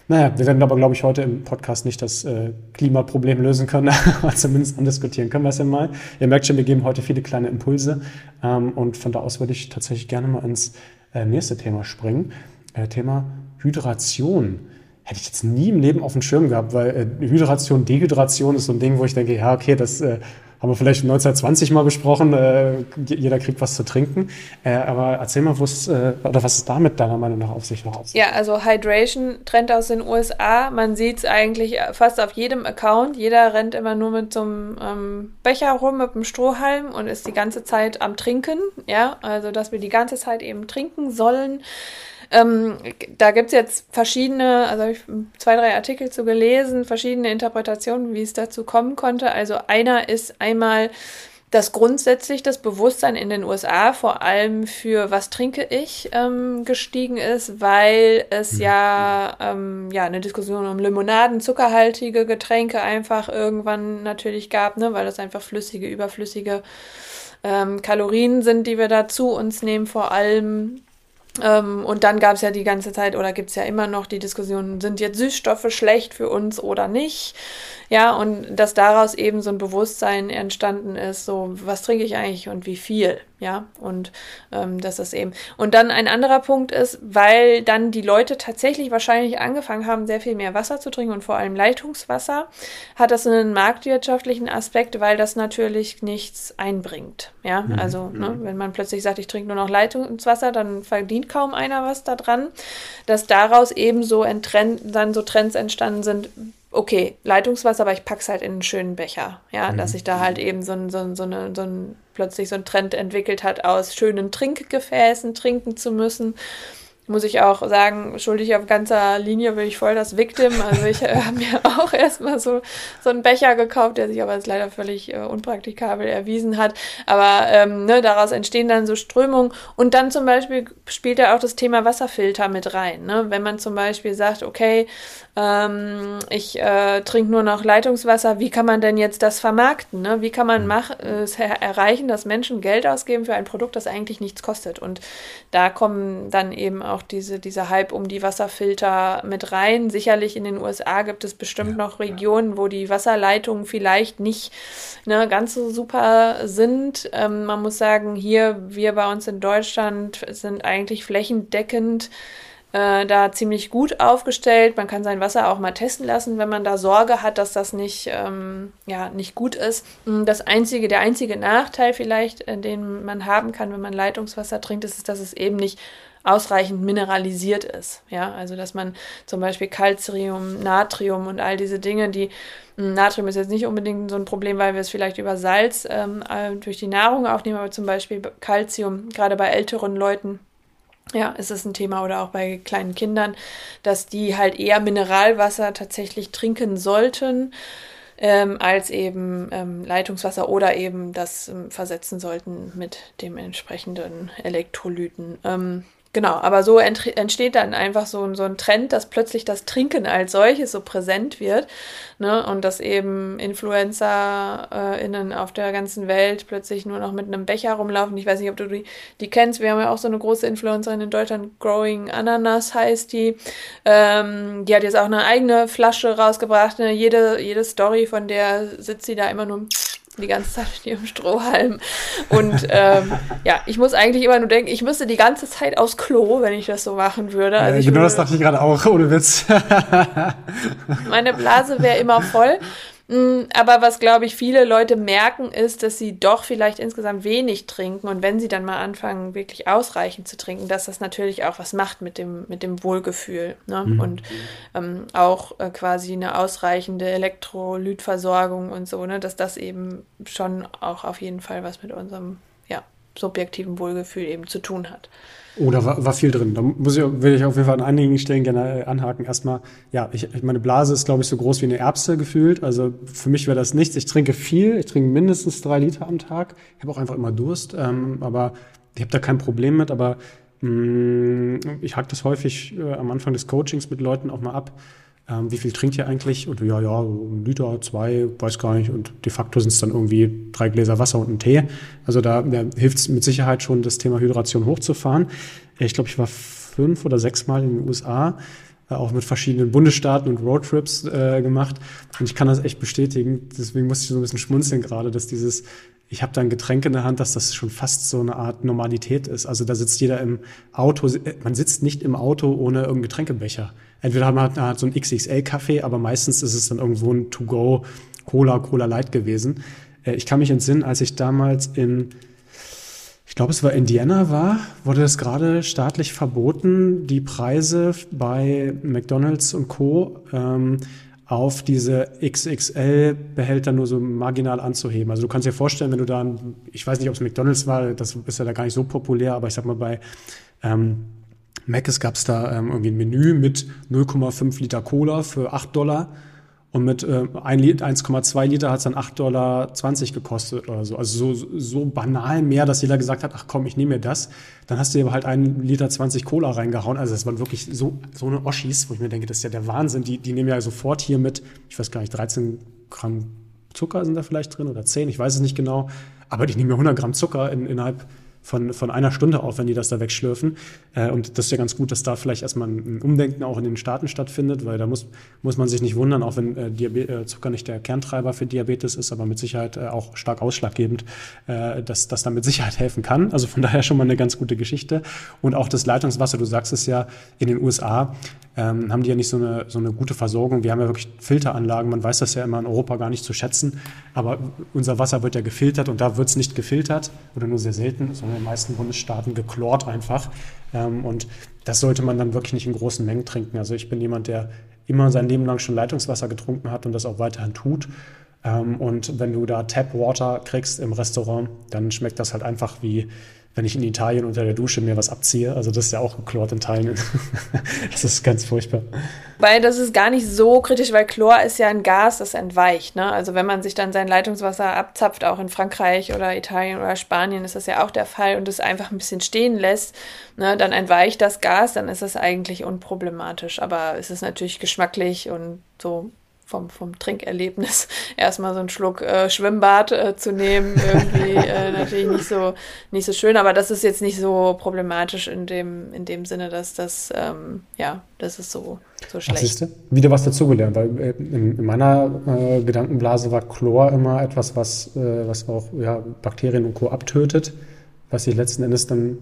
Naja, wir werden aber, glaube ich, heute im Podcast nicht das äh, Klimaproblem lösen können, *laughs* aber zumindest andiskutieren können wir es ja mal. Ihr merkt schon, wir geben heute viele kleine Impulse ähm, und von da aus würde ich tatsächlich gerne mal ins äh, nächste Thema springen. Äh, Thema Hydration. Hätte ich jetzt nie im Leben auf dem Schirm gehabt, weil äh, Hydration, Dehydration ist so ein Ding, wo ich denke, ja, okay, das äh, haben wir vielleicht 1920 mal besprochen, äh, jeder kriegt was zu trinken. Äh, aber erzähl mal, was, äh, oder was ist damit deiner Meinung nach auf sich noch aus? Ja, also Hydration, Trend aus den USA. Man sieht es eigentlich fast auf jedem Account. Jeder rennt immer nur mit so einem ähm, Becher rum, mit einem Strohhalm und ist die ganze Zeit am Trinken. Ja, also dass wir die ganze Zeit eben trinken sollen. Ähm, da gibt es jetzt verschiedene, also habe ich zwei, drei Artikel zu gelesen, verschiedene Interpretationen, wie es dazu kommen konnte. Also einer ist einmal, dass grundsätzlich das Bewusstsein in den USA vor allem für was trinke ich ähm, gestiegen ist, weil es mhm. ja, ähm, ja eine Diskussion um Limonaden, zuckerhaltige Getränke einfach irgendwann natürlich gab, ne, weil das einfach flüssige, überflüssige ähm, Kalorien sind, die wir da zu uns nehmen, vor allem ähm, und dann gab es ja die ganze Zeit oder gibt es ja immer noch die Diskussion, sind jetzt Süßstoffe schlecht für uns oder nicht? Ja, und dass daraus eben so ein Bewusstsein entstanden ist, so was trinke ich eigentlich und wie viel, ja, und ähm, das ist eben. Und dann ein anderer Punkt ist, weil dann die Leute tatsächlich wahrscheinlich angefangen haben, sehr viel mehr Wasser zu trinken und vor allem Leitungswasser, hat das einen marktwirtschaftlichen Aspekt, weil das natürlich nichts einbringt, ja, mhm. also ne, mhm. wenn man plötzlich sagt, ich trinke nur noch Leitungswasser, dann verdient kaum einer was daran, dass daraus eben so dann so Trends entstanden sind, okay, Leitungswasser, aber ich pack's halt in einen schönen Becher. Ja, mhm. dass sich da halt eben so ein, so ein, so eine, so ein, plötzlich so ein Trend entwickelt hat, aus schönen Trinkgefäßen trinken zu müssen muss ich auch sagen, schuldig auf ganzer Linie bin ich voll das Victim. Also ich äh, *laughs* habe mir auch erstmal so, so einen Becher gekauft, der sich aber jetzt leider völlig äh, unpraktikabel erwiesen hat. Aber ähm, ne, daraus entstehen dann so Strömungen. Und dann zum Beispiel spielt ja auch das Thema Wasserfilter mit rein. Ne? Wenn man zum Beispiel sagt, okay, ähm, ich äh, trinke nur noch Leitungswasser, wie kann man denn jetzt das vermarkten? Ne? Wie kann man mhm. mach, äh, erreichen, dass Menschen Geld ausgeben für ein Produkt, das eigentlich nichts kostet? Und da kommen dann eben auch auch diese, dieser Hype um die Wasserfilter mit rein. Sicherlich in den USA gibt es bestimmt ja, noch Regionen, ja. wo die Wasserleitungen vielleicht nicht ne, ganz so super sind. Ähm, man muss sagen, hier, wir bei uns in Deutschland sind eigentlich flächendeckend äh, da ziemlich gut aufgestellt. Man kann sein Wasser auch mal testen lassen, wenn man da Sorge hat, dass das nicht, ähm, ja, nicht gut ist. Hm, das einzige, der einzige Nachteil vielleicht, äh, den man haben kann, wenn man Leitungswasser trinkt, ist, ist, dass es eben nicht ausreichend mineralisiert ist. Ja, also dass man zum Beispiel Calcium, Natrium und all diese Dinge, die hm, Natrium ist jetzt nicht unbedingt so ein Problem, weil wir es vielleicht über Salz ähm, äh, durch die Nahrung aufnehmen, aber zum Beispiel Calcium, gerade bei älteren Leuten, ja, ist es ein Thema oder auch bei kleinen Kindern, dass die halt eher Mineralwasser tatsächlich trinken sollten. Ähm, als eben ähm, Leitungswasser oder eben das ähm, versetzen sollten mit dem entsprechenden Elektrolyten. Genau, aber so entsteht dann einfach so, so ein Trend, dass plötzlich das Trinken als solches so präsent wird. Ne? Und dass eben InfluencerInnen auf der ganzen Welt plötzlich nur noch mit einem Becher rumlaufen. Ich weiß nicht, ob du die, die kennst. Wir haben ja auch so eine große Influencerin in Deutschland, Growing Ananas heißt die. Ähm, die hat jetzt auch eine eigene Flasche rausgebracht. Ne? Jede, jede Story von der sitzt sie da immer nur die ganze Zeit mit ihrem Strohhalm. Und ähm, ja, ich muss eigentlich immer nur denken, ich müsste die ganze Zeit aufs Klo, wenn ich das so machen würde. Also ja, genau würde, das dachte ich gerade auch, ohne Witz. meine Blase wäre immer voll. Mm, aber was, glaube ich, viele Leute merken, ist, dass sie doch vielleicht insgesamt wenig trinken. Und wenn sie dann mal anfangen, wirklich ausreichend zu trinken, dass das natürlich auch was macht mit dem, mit dem Wohlgefühl. Ne? Mhm. Und ähm, auch äh, quasi eine ausreichende Elektrolytversorgung und so, ne? dass das eben schon auch auf jeden Fall was mit unserem ja, subjektiven Wohlgefühl eben zu tun hat. Da war, war viel drin. Da muss ich, will ich auf jeden Fall an einigen Stellen gerne äh, anhaken. Erstmal, ja, ich, meine Blase ist, glaube ich, so groß wie eine Erbse gefühlt. Also für mich wäre das nichts. Ich trinke viel. Ich trinke mindestens drei Liter am Tag. Ich habe auch einfach immer Durst. Ähm, aber ich habe da kein Problem mit. Aber mh, mm, ich hake das häufig äh, am Anfang des Coachings mit Leuten auch mal ab ähm, wie viel trinkt ihr eigentlich? Und ja, ja, ein Liter, zwei, weiß gar nicht. Und de facto sind es dann irgendwie drei Gläser Wasser und ein Tee. Also da ja, hilft es mit Sicherheit schon, das Thema Hydration hochzufahren. Ich glaube, ich war fünf oder sechs Mal in den USA, äh, auch mit verschiedenen Bundesstaaten und Roadtrips äh, gemacht. Und ich kann das echt bestätigen. Deswegen musste ich so ein bisschen schmunzeln gerade, dass dieses ich habe da ein Getränk in der Hand, dass das schon fast so eine Art Normalität ist. Also da sitzt jeder im Auto, man sitzt nicht im Auto ohne irgendeinen Getränkebecher. Entweder man hat so ein XXL-Kaffee, aber meistens ist es dann irgendwo ein To-Go Cola, Cola Light gewesen. Äh, ich kann mich entsinnen, als ich damals in, ich glaube es war Indiana war, wurde das gerade staatlich verboten, die Preise bei McDonald's und Co. Ähm, auf diese XXL-Behälter nur so marginal anzuheben. Also du kannst dir vorstellen, wenn du da, ich weiß nicht, ob es McDonalds war, das ist ja da gar nicht so populär, aber ich sag mal bei ähm, Mc's gab es da ähm, irgendwie ein Menü mit 0,5 Liter Cola für 8 Dollar und mit äh, 1,2 Liter hat es dann 8,20 Dollar gekostet oder so. Also so, so banal mehr, dass jeder gesagt hat, ach komm, ich nehme mir das. Dann hast du aber halt 1 Liter 20 Cola reingehauen. Also das waren wirklich so, so eine Oschis, wo ich mir denke, das ist ja der Wahnsinn. Die, die nehmen ja sofort hier mit, ich weiß gar nicht, 13 Gramm Zucker sind da vielleicht drin oder 10, ich weiß es nicht genau. Aber die nehmen ja 100 Gramm Zucker in, innerhalb von, von einer Stunde auf, wenn die das da wegschlürfen. Äh, und das ist ja ganz gut, dass da vielleicht erstmal ein Umdenken auch in den Staaten stattfindet, weil da muss, muss man sich nicht wundern, auch wenn äh, äh, Zucker nicht der Kerntreiber für Diabetes ist, aber mit Sicherheit äh, auch stark ausschlaggebend, äh, dass das da mit Sicherheit helfen kann. Also von daher schon mal eine ganz gute Geschichte. Und auch das Leitungswasser, du sagst es ja, in den USA ähm, haben die ja nicht so eine, so eine gute Versorgung. Wir haben ja wirklich Filteranlagen, man weiß das ja immer in Europa gar nicht zu schätzen, aber unser Wasser wird ja gefiltert und da wird es nicht gefiltert oder nur sehr selten, sondern in den meisten Bundesstaaten geklort einfach. Ähm, und das sollte man dann wirklich nicht in großen Mengen trinken. Also ich bin jemand, der immer sein Leben lang schon Leitungswasser getrunken hat und das auch weiterhin tut. Ähm, und wenn du da Tap Water kriegst im Restaurant, dann schmeckt das halt einfach wie wenn ich in Italien unter der Dusche mir was abziehe. Also das ist ja auch geklort in Teilen. *laughs* das ist ganz furchtbar. Weil das ist gar nicht so kritisch, weil Chlor ist ja ein Gas, das entweicht. Ne? Also wenn man sich dann sein Leitungswasser abzapft, auch in Frankreich oder Italien oder Spanien ist das ja auch der Fall und es einfach ein bisschen stehen lässt, ne, dann entweicht das Gas, dann ist das eigentlich unproblematisch. Aber es ist natürlich geschmacklich und so vom, vom Trinkerlebnis *laughs* erstmal so einen Schluck äh, Schwimmbad äh, zu nehmen, irgendwie äh, *laughs* natürlich nicht so, nicht so schön, aber das ist jetzt nicht so problematisch in dem, in dem Sinne, dass das, ähm, ja, das ist so, so schlecht. Siehst du? Wieder was dazugelernt, weil äh, in, in, meiner äh, Gedankenblase war Chlor immer etwas, was, äh, was auch ja, Bakterien und Co. abtötet, was sich letzten Endes dann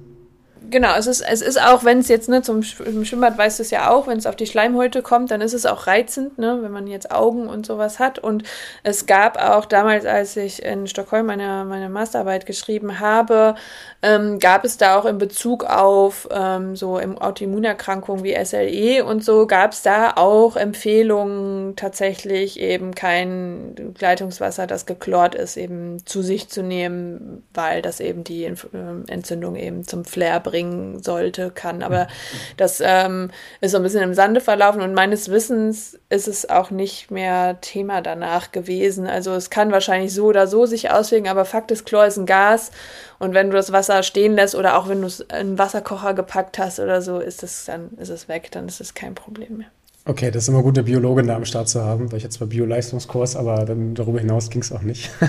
genau, es ist, es ist auch, wenn es jetzt, ne, zum Schwimmbad weißt du es ja auch, wenn es auf die Schleimhäute kommt, dann ist es auch reizend, ne, wenn man jetzt Augen und sowas hat. Und es gab auch damals, als ich in Stockholm meine, meine Masterarbeit geschrieben habe, ähm, gab es da auch in Bezug auf ähm, so Autoimmunerkrankungen wie SLE und so, gab es da auch Empfehlungen, tatsächlich eben kein Leitungswasser, das geklort ist, eben zu sich zu nehmen, weil das eben die ähm, Entzündung eben zum Flair bringt bringen sollte, kann. Aber das ähm, ist so ein bisschen im Sande verlaufen und meines Wissens ist es auch nicht mehr Thema danach gewesen. Also es kann wahrscheinlich so oder so sich auswirken, aber Fakt ist, Chlor ist ein Gas und wenn du das Wasser stehen lässt oder auch wenn du es in einen Wasserkocher gepackt hast oder so, ist es dann ist es weg, dann ist es kein Problem mehr. Okay, das ist immer gut, eine Biologin da am Start zu haben, weil ich jetzt zwar Bio-Leistungskurs, aber dann darüber hinaus ging es auch nicht. *laughs*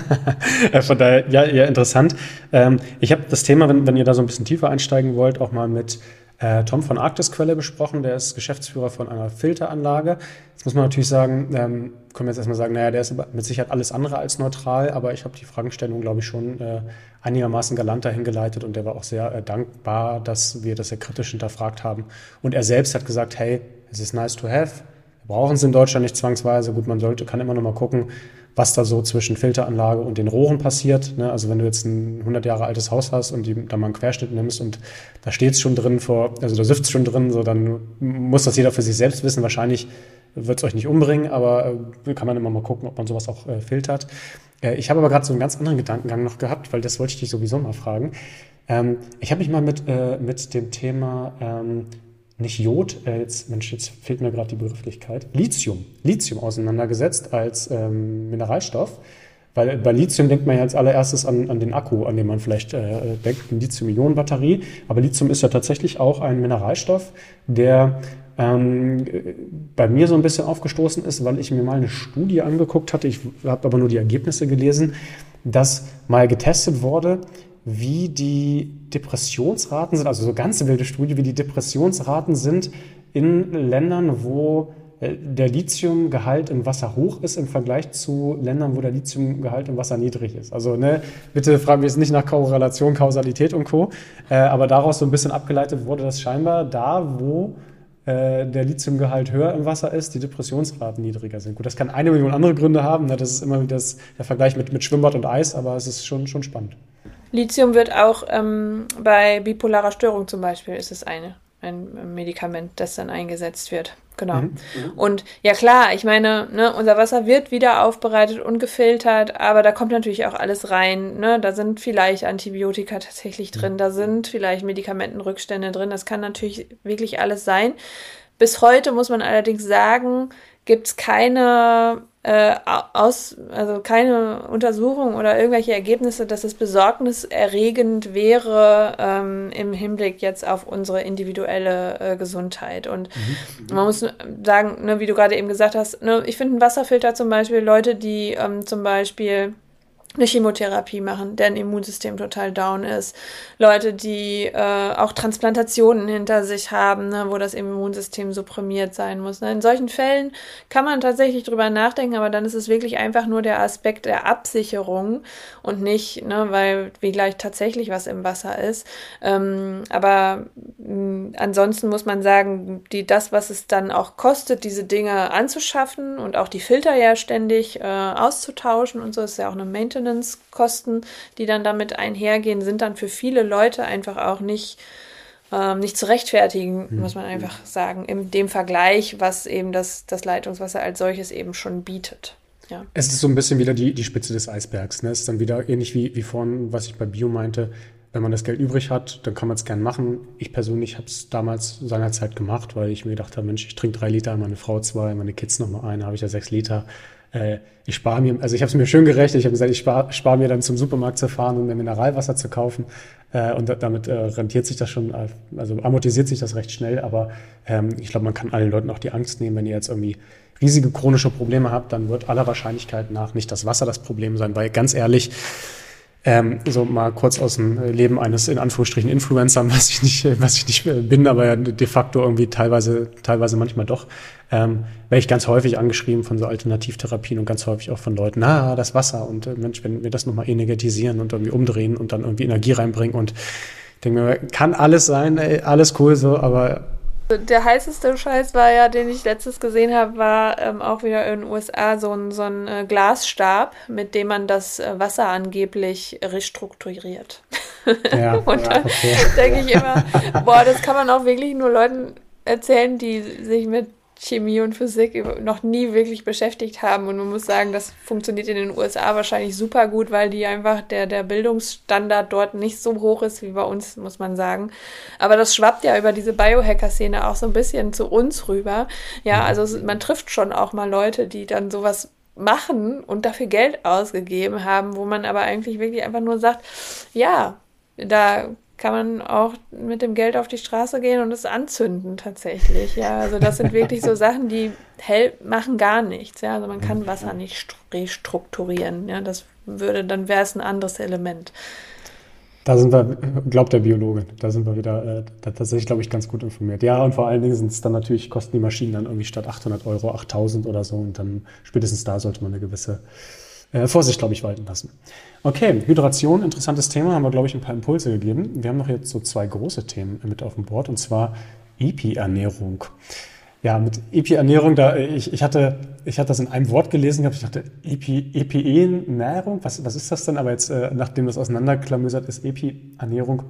Äh, von daher, ja, ja interessant. Ähm, ich habe das Thema, wenn, wenn ihr da so ein bisschen tiefer einsteigen wollt, auch mal mit äh, Tom von Arktisquelle besprochen. Der ist Geschäftsführer von einer Filteranlage. Jetzt muss man natürlich sagen, ähm, können wir jetzt erstmal sagen, naja, der ist mit Sicherheit alles andere als neutral, aber ich habe die Fragestellung, glaube ich, schon äh, einigermaßen galant dahin geleitet und der war auch sehr äh, dankbar, dass wir das sehr kritisch hinterfragt haben. Und er selbst hat gesagt, hey, es ist nice to have. Wir brauchen es in Deutschland nicht zwangsweise. Gut, man sollte, kann immer noch mal gucken, was da so zwischen Filteranlage und den Rohren passiert. Ne? Also wenn du jetzt ein 100 Jahre altes Haus hast und die, da mal einen Querschnitt nimmst und da steht es schon drin, vor, also da es schon drin, so dann muss das jeder für sich selbst wissen. Wahrscheinlich wird es euch nicht umbringen, aber äh, kann man immer mal gucken, ob man sowas auch äh, filtert. Äh, ich habe aber gerade so einen ganz anderen Gedankengang noch gehabt, weil das wollte ich dich sowieso mal fragen. Ähm, ich habe mich mal mit, äh, mit dem Thema ähm, nicht Jod, äh, jetzt, Mensch, jetzt fehlt mir gerade die Begrifflichkeit, Lithium, Lithium auseinandergesetzt als ähm, Mineralstoff. Weil bei Lithium denkt man ja als allererstes an, an den Akku, an den man vielleicht äh, denkt, eine Lithium-Ionen-Batterie. Aber Lithium ist ja tatsächlich auch ein Mineralstoff, der ähm, bei mir so ein bisschen aufgestoßen ist, weil ich mir mal eine Studie angeguckt hatte, ich habe aber nur die Ergebnisse gelesen, dass mal getestet wurde, wie die Depressionsraten sind, also so ganz wilde Studie, wie die Depressionsraten sind in Ländern, wo äh, der Lithiumgehalt im Wasser hoch ist im Vergleich zu Ländern, wo der Lithiumgehalt im Wasser niedrig ist. Also ne, bitte fragen wir jetzt nicht nach Korrelation, Kausalität und Co. Äh, aber daraus so ein bisschen abgeleitet wurde, dass scheinbar da, wo äh, der Lithiumgehalt höher im Wasser ist, die Depressionsraten niedriger sind. Gut, das kann eine Million andere Gründe haben. Ne? Das ist immer wieder der Vergleich mit, mit Schwimmbad und Eis, aber es ist schon, schon spannend. Lithium wird auch ähm, bei bipolarer Störung zum Beispiel ist es eine ein Medikament, das dann eingesetzt wird. Genau. Mhm. Und ja klar, ich meine, ne, unser Wasser wird wieder aufbereitet und gefiltert, aber da kommt natürlich auch alles rein. Ne? Da sind vielleicht Antibiotika tatsächlich drin, mhm. da sind vielleicht Medikamentenrückstände drin. Das kann natürlich wirklich alles sein. Bis heute muss man allerdings sagen, gibt es keine äh, aus, also keine Untersuchung oder irgendwelche Ergebnisse, dass es besorgniserregend wäre ähm, im Hinblick jetzt auf unsere individuelle äh, Gesundheit. Und mhm. man muss sagen, ne, wie du gerade eben gesagt hast, ne, ich finde ein Wasserfilter zum Beispiel, Leute, die ähm, zum Beispiel eine Chemotherapie machen, deren Immunsystem total down ist. Leute, die äh, auch Transplantationen hinter sich haben, ne, wo das Immunsystem supprimiert sein muss. Ne. In solchen Fällen kann man tatsächlich drüber nachdenken, aber dann ist es wirklich einfach nur der Aspekt der Absicherung und nicht, ne, weil wie gleich tatsächlich was im Wasser ist. Ähm, aber mh, ansonsten muss man sagen, die, das, was es dann auch kostet, diese Dinge anzuschaffen und auch die Filter ja ständig äh, auszutauschen und so, ist ja auch eine Maintenance Maintenance-Kosten, die dann damit einhergehen, sind dann für viele Leute einfach auch nicht, ähm, nicht zu rechtfertigen, mhm. muss man einfach sagen, in dem Vergleich, was eben das, das Leitungswasser als solches eben schon bietet. Ja. Es ist so ein bisschen wieder die, die Spitze des Eisbergs. Ne? Es ist dann wieder ähnlich wie, wie vorhin, was ich bei Bio meinte. Wenn man das Geld übrig hat, dann kann man es gern machen. Ich persönlich habe es damals seinerzeit gemacht, weil ich mir gedacht habe, Mensch, ich trinke drei Liter, meine Frau zwei, meine Kids noch mal eine, habe ich ja sechs Liter äh, ich spare mir, also ich habe es mir schön gerechnet, ich habe gesagt, ich spare spar mir dann zum Supermarkt zu fahren und mir Mineralwasser zu kaufen. Äh, und damit äh, rentiert sich das schon, äh, also amortisiert sich das recht schnell, aber ähm, ich glaube, man kann allen Leuten auch die Angst nehmen, wenn ihr jetzt irgendwie riesige chronische Probleme habt, dann wird aller Wahrscheinlichkeit nach nicht das Wasser das Problem sein, weil ganz ehrlich, ähm, so mal kurz aus dem Leben eines in Anführungsstrichen Influencern, *laughs* was ich nicht, was ich nicht bin, aber ja de facto irgendwie teilweise, teilweise manchmal doch, ähm, werde ich ganz häufig angeschrieben von so Alternativtherapien und ganz häufig auch von Leuten, na, das Wasser und äh, Mensch, wenn wir das nochmal energetisieren und irgendwie umdrehen und dann irgendwie Energie reinbringen und denke mir, kann alles sein, alles cool so, aber der heißeste Scheiß war ja, den ich letztes gesehen habe, war ähm, auch wieder in den USA so ein, so ein äh, Glasstab, mit dem man das äh, Wasser angeblich restrukturiert. Ja, *laughs* und ja, okay. denke ich immer, boah, das kann man auch wirklich nur Leuten erzählen, die sich mit Chemie und Physik noch nie wirklich beschäftigt haben. Und man muss sagen, das funktioniert in den USA wahrscheinlich super gut, weil die einfach der, der Bildungsstandard dort nicht so hoch ist wie bei uns, muss man sagen. Aber das schwappt ja über diese Biohacker-Szene auch so ein bisschen zu uns rüber. Ja, also man trifft schon auch mal Leute, die dann sowas machen und dafür Geld ausgegeben haben, wo man aber eigentlich wirklich einfach nur sagt, ja, da kann man auch mit dem Geld auf die Straße gehen und es anzünden tatsächlich. Ja, also das sind wirklich so Sachen, die hell machen gar nichts. Ja, also man kann Wasser nicht restrukturieren. Ja, das würde, dann wäre es ein anderes Element. Da sind wir, glaubt der Biologe, da sind wir wieder äh, tatsächlich, glaube ich, ganz gut informiert. Ja, und vor allen Dingen sind es dann natürlich, kosten die Maschinen dann irgendwie statt 800 Euro 8000 oder so und dann spätestens da sollte man eine gewisse äh, Vorsicht, glaube ich, walten lassen. Okay, Hydration, interessantes Thema, haben wir, glaube ich, ein paar Impulse gegeben. Wir haben noch jetzt so zwei große Themen mit auf dem Board, und zwar EPI-Ernährung. Ja, mit EPI-Ernährung, da ich, ich, hatte, ich hatte das in einem Wort gelesen gehabt, ich dachte, EPI, EPE-Ernährung, was, was ist das denn? Aber jetzt, äh, nachdem das auseinanderklamüsert ist, EPI-Ernährung,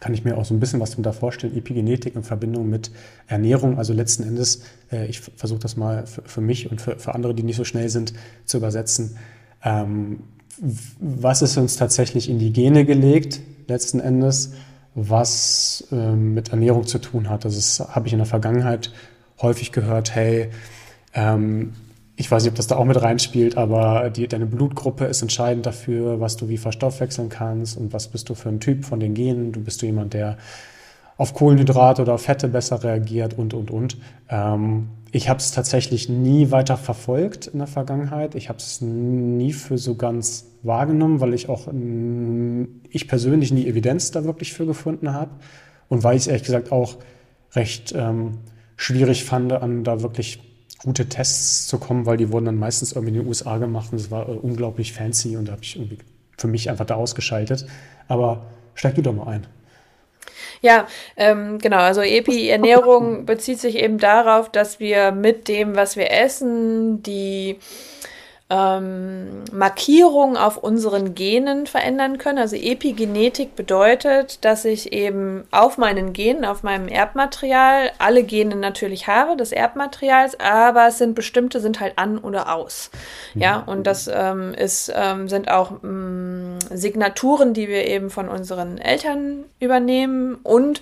kann ich mir auch so ein bisschen was darunter vorstellen, Epigenetik in Verbindung mit Ernährung. Also letzten Endes, äh, ich versuche das mal für, für mich und für, für, andere, die nicht so schnell sind, zu übersetzen. Ähm, was ist uns tatsächlich in die Gene gelegt, letzten Endes, was äh, mit Ernährung zu tun hat. Also das habe ich in der Vergangenheit häufig gehört, hey, ähm, ich weiß nicht, ob das da auch mit reinspielt, aber die, deine Blutgruppe ist entscheidend dafür, was du wie verstoffwechseln kannst und was bist du für ein Typ von den Genen. Du bist du jemand, der auf Kohlenhydrate oder auf Fette besser reagiert und, und, und. Ähm, ich habe es tatsächlich nie weiter verfolgt in der Vergangenheit. Ich habe es nie für so ganz wahrgenommen, weil ich auch ich persönlich nie Evidenz da wirklich für gefunden habe und weil ich es ehrlich gesagt auch recht ähm, schwierig fand, an da wirklich gute Tests zu kommen, weil die wurden dann meistens irgendwie in den USA gemacht und es war äh, unglaublich fancy und da habe ich irgendwie für mich einfach da ausgeschaltet. Aber steig du doch mal ein. Ja, ähm, genau. Also Epi-Ernährung bezieht sich eben darauf, dass wir mit dem, was wir essen, die ähm, Markierung auf unseren Genen verändern können. Also Epigenetik bedeutet, dass ich eben auf meinen Genen, auf meinem Erbmaterial alle Gene natürlich habe, des Erbmaterials, aber es sind bestimmte sind halt an oder aus. Ja, mhm. und das ähm, ist, ähm, sind auch ähm, Signaturen, die wir eben von unseren Eltern übernehmen und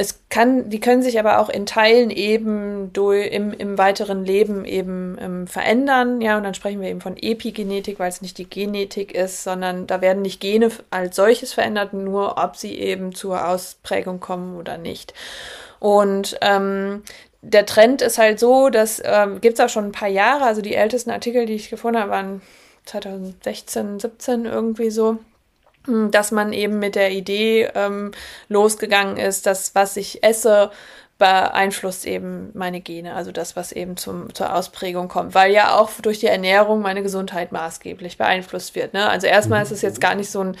es kann, die können sich aber auch in Teilen eben durch, im, im weiteren Leben eben ähm, verändern. Ja, und dann sprechen wir eben von Epigenetik, weil es nicht die Genetik ist, sondern da werden nicht Gene als solches verändert, nur ob sie eben zur Ausprägung kommen oder nicht. Und ähm, der Trend ist halt so, dass ähm, gibt es auch schon ein paar Jahre, also die ältesten Artikel, die ich gefunden habe, waren 2016, 17 irgendwie so dass man eben mit der Idee ähm, losgegangen ist, dass was ich esse, beeinflusst eben meine Gene, also das, was eben zum, zur Ausprägung kommt, weil ja auch durch die Ernährung meine Gesundheit maßgeblich beeinflusst wird. Ne? Also erstmal ist es jetzt gar nicht so ein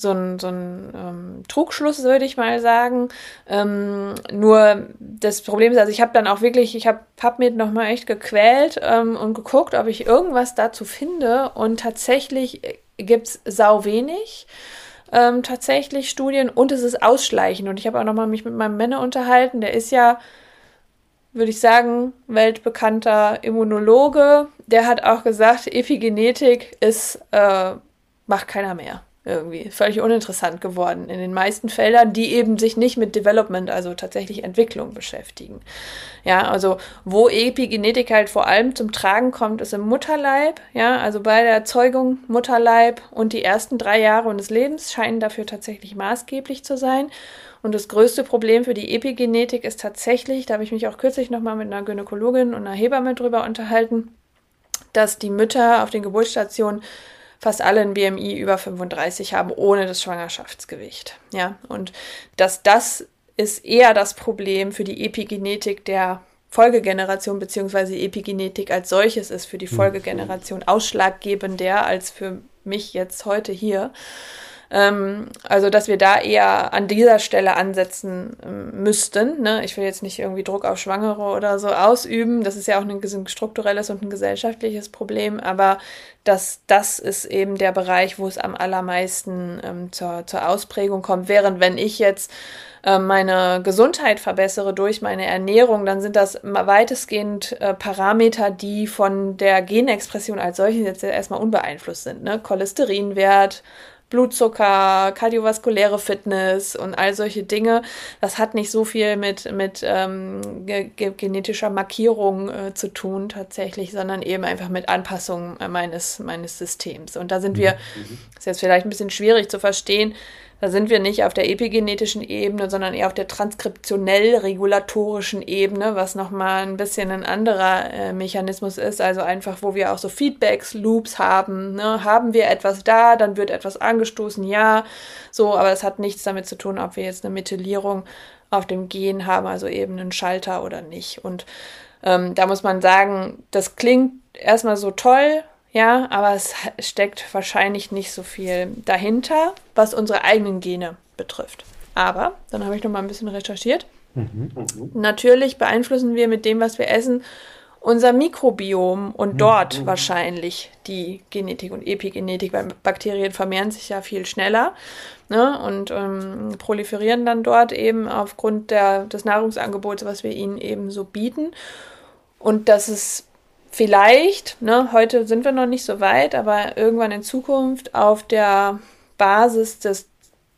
so ein, so ein ähm, Trugschluss, würde ich mal sagen. Ähm, nur das Problem ist, also ich habe dann auch wirklich, ich habe hab mir nochmal echt gequält ähm, und geguckt, ob ich irgendwas dazu finde. Und tatsächlich gibt es sau wenig. Ähm, tatsächlich Studien und es ist ausschleichend. Und ich habe auch nochmal mich mit meinem Männer unterhalten. Der ist ja, würde ich sagen, weltbekannter Immunologe. Der hat auch gesagt, Epigenetik ist, äh, macht keiner mehr irgendwie völlig uninteressant geworden in den meisten Feldern, die eben sich nicht mit Development, also tatsächlich Entwicklung beschäftigen. Ja, also wo Epigenetik halt vor allem zum Tragen kommt, ist im Mutterleib. Ja, also bei der Erzeugung Mutterleib und die ersten drei Jahre des Lebens scheinen dafür tatsächlich maßgeblich zu sein. Und das größte Problem für die Epigenetik ist tatsächlich, da habe ich mich auch kürzlich nochmal mit einer Gynäkologin und einer Hebamme drüber unterhalten, dass die Mütter auf den Geburtsstationen fast alle ein BMI über 35 haben, ohne das Schwangerschaftsgewicht. Ja, und dass das ist eher das Problem für die Epigenetik der Folgegeneration, beziehungsweise Epigenetik als solches ist für die hm. Folgegeneration ausschlaggebender als für mich jetzt heute hier. Ähm, also, dass wir da eher an dieser Stelle ansetzen ähm, müssten. Ne? Ich will jetzt nicht irgendwie Druck auf Schwangere oder so ausüben. Das ist ja auch ein, ein strukturelles und ein gesellschaftliches Problem. Aber das, das ist eben der Bereich, wo es am allermeisten ähm, zur, zur Ausprägung kommt. Während wenn ich jetzt äh, meine Gesundheit verbessere durch meine Ernährung, dann sind das weitestgehend äh, Parameter, die von der Genexpression als solche jetzt erstmal unbeeinflusst sind. Ne? Cholesterinwert, Blutzucker, kardiovaskuläre Fitness und all solche Dinge. Das hat nicht so viel mit, mit ähm, ge genetischer Markierung äh, zu tun tatsächlich, sondern eben einfach mit Anpassung meines, meines Systems. Und da sind wir, mhm. ist jetzt vielleicht ein bisschen schwierig zu verstehen, da sind wir nicht auf der epigenetischen Ebene, sondern eher auf der transkriptionell-regulatorischen Ebene, was nochmal ein bisschen ein anderer äh, Mechanismus ist. Also einfach, wo wir auch so Feedbacks, Loops haben. Ne? Haben wir etwas da, dann wird etwas angestoßen, ja. So, aber es hat nichts damit zu tun, ob wir jetzt eine Methylierung auf dem Gen haben, also eben einen Schalter oder nicht. Und ähm, da muss man sagen, das klingt erstmal so toll, ja, aber es steckt wahrscheinlich nicht so viel dahinter, was unsere eigenen Gene betrifft. Aber, dann habe ich noch mal ein bisschen recherchiert. Mhm. Natürlich beeinflussen wir mit dem, was wir essen, unser Mikrobiom und mhm. dort mhm. wahrscheinlich die Genetik und Epigenetik, weil Bakterien vermehren sich ja viel schneller ne, und ähm, proliferieren dann dort eben aufgrund der, des Nahrungsangebots, was wir ihnen eben so bieten. Und das ist vielleicht, ne, heute sind wir noch nicht so weit, aber irgendwann in Zukunft auf der Basis des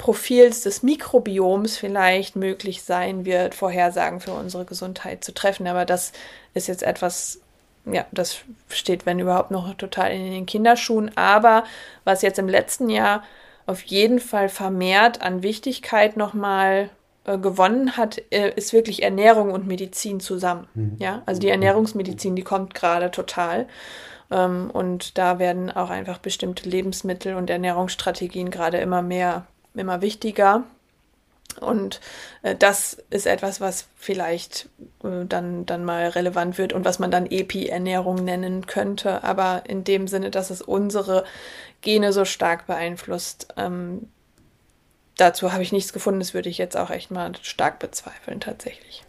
Profils des Mikrobioms vielleicht möglich sein wird, Vorhersagen für unsere Gesundheit zu treffen. Aber das ist jetzt etwas, ja, das steht, wenn überhaupt, noch total in den Kinderschuhen. Aber was jetzt im letzten Jahr auf jeden Fall vermehrt an Wichtigkeit nochmal äh, gewonnen hat, äh, ist wirklich Ernährung und Medizin zusammen. Mhm. Ja, also die Ernährungsmedizin, die kommt gerade total. Ähm, und da werden auch einfach bestimmte Lebensmittel und Ernährungsstrategien gerade immer mehr, immer wichtiger. Und äh, das ist etwas, was vielleicht äh, dann, dann mal relevant wird und was man dann Epi-Ernährung nennen könnte. Aber in dem Sinne, dass es unsere Gene so stark beeinflusst, ähm, dazu habe ich nichts gefunden. Das würde ich jetzt auch echt mal stark bezweifeln, tatsächlich.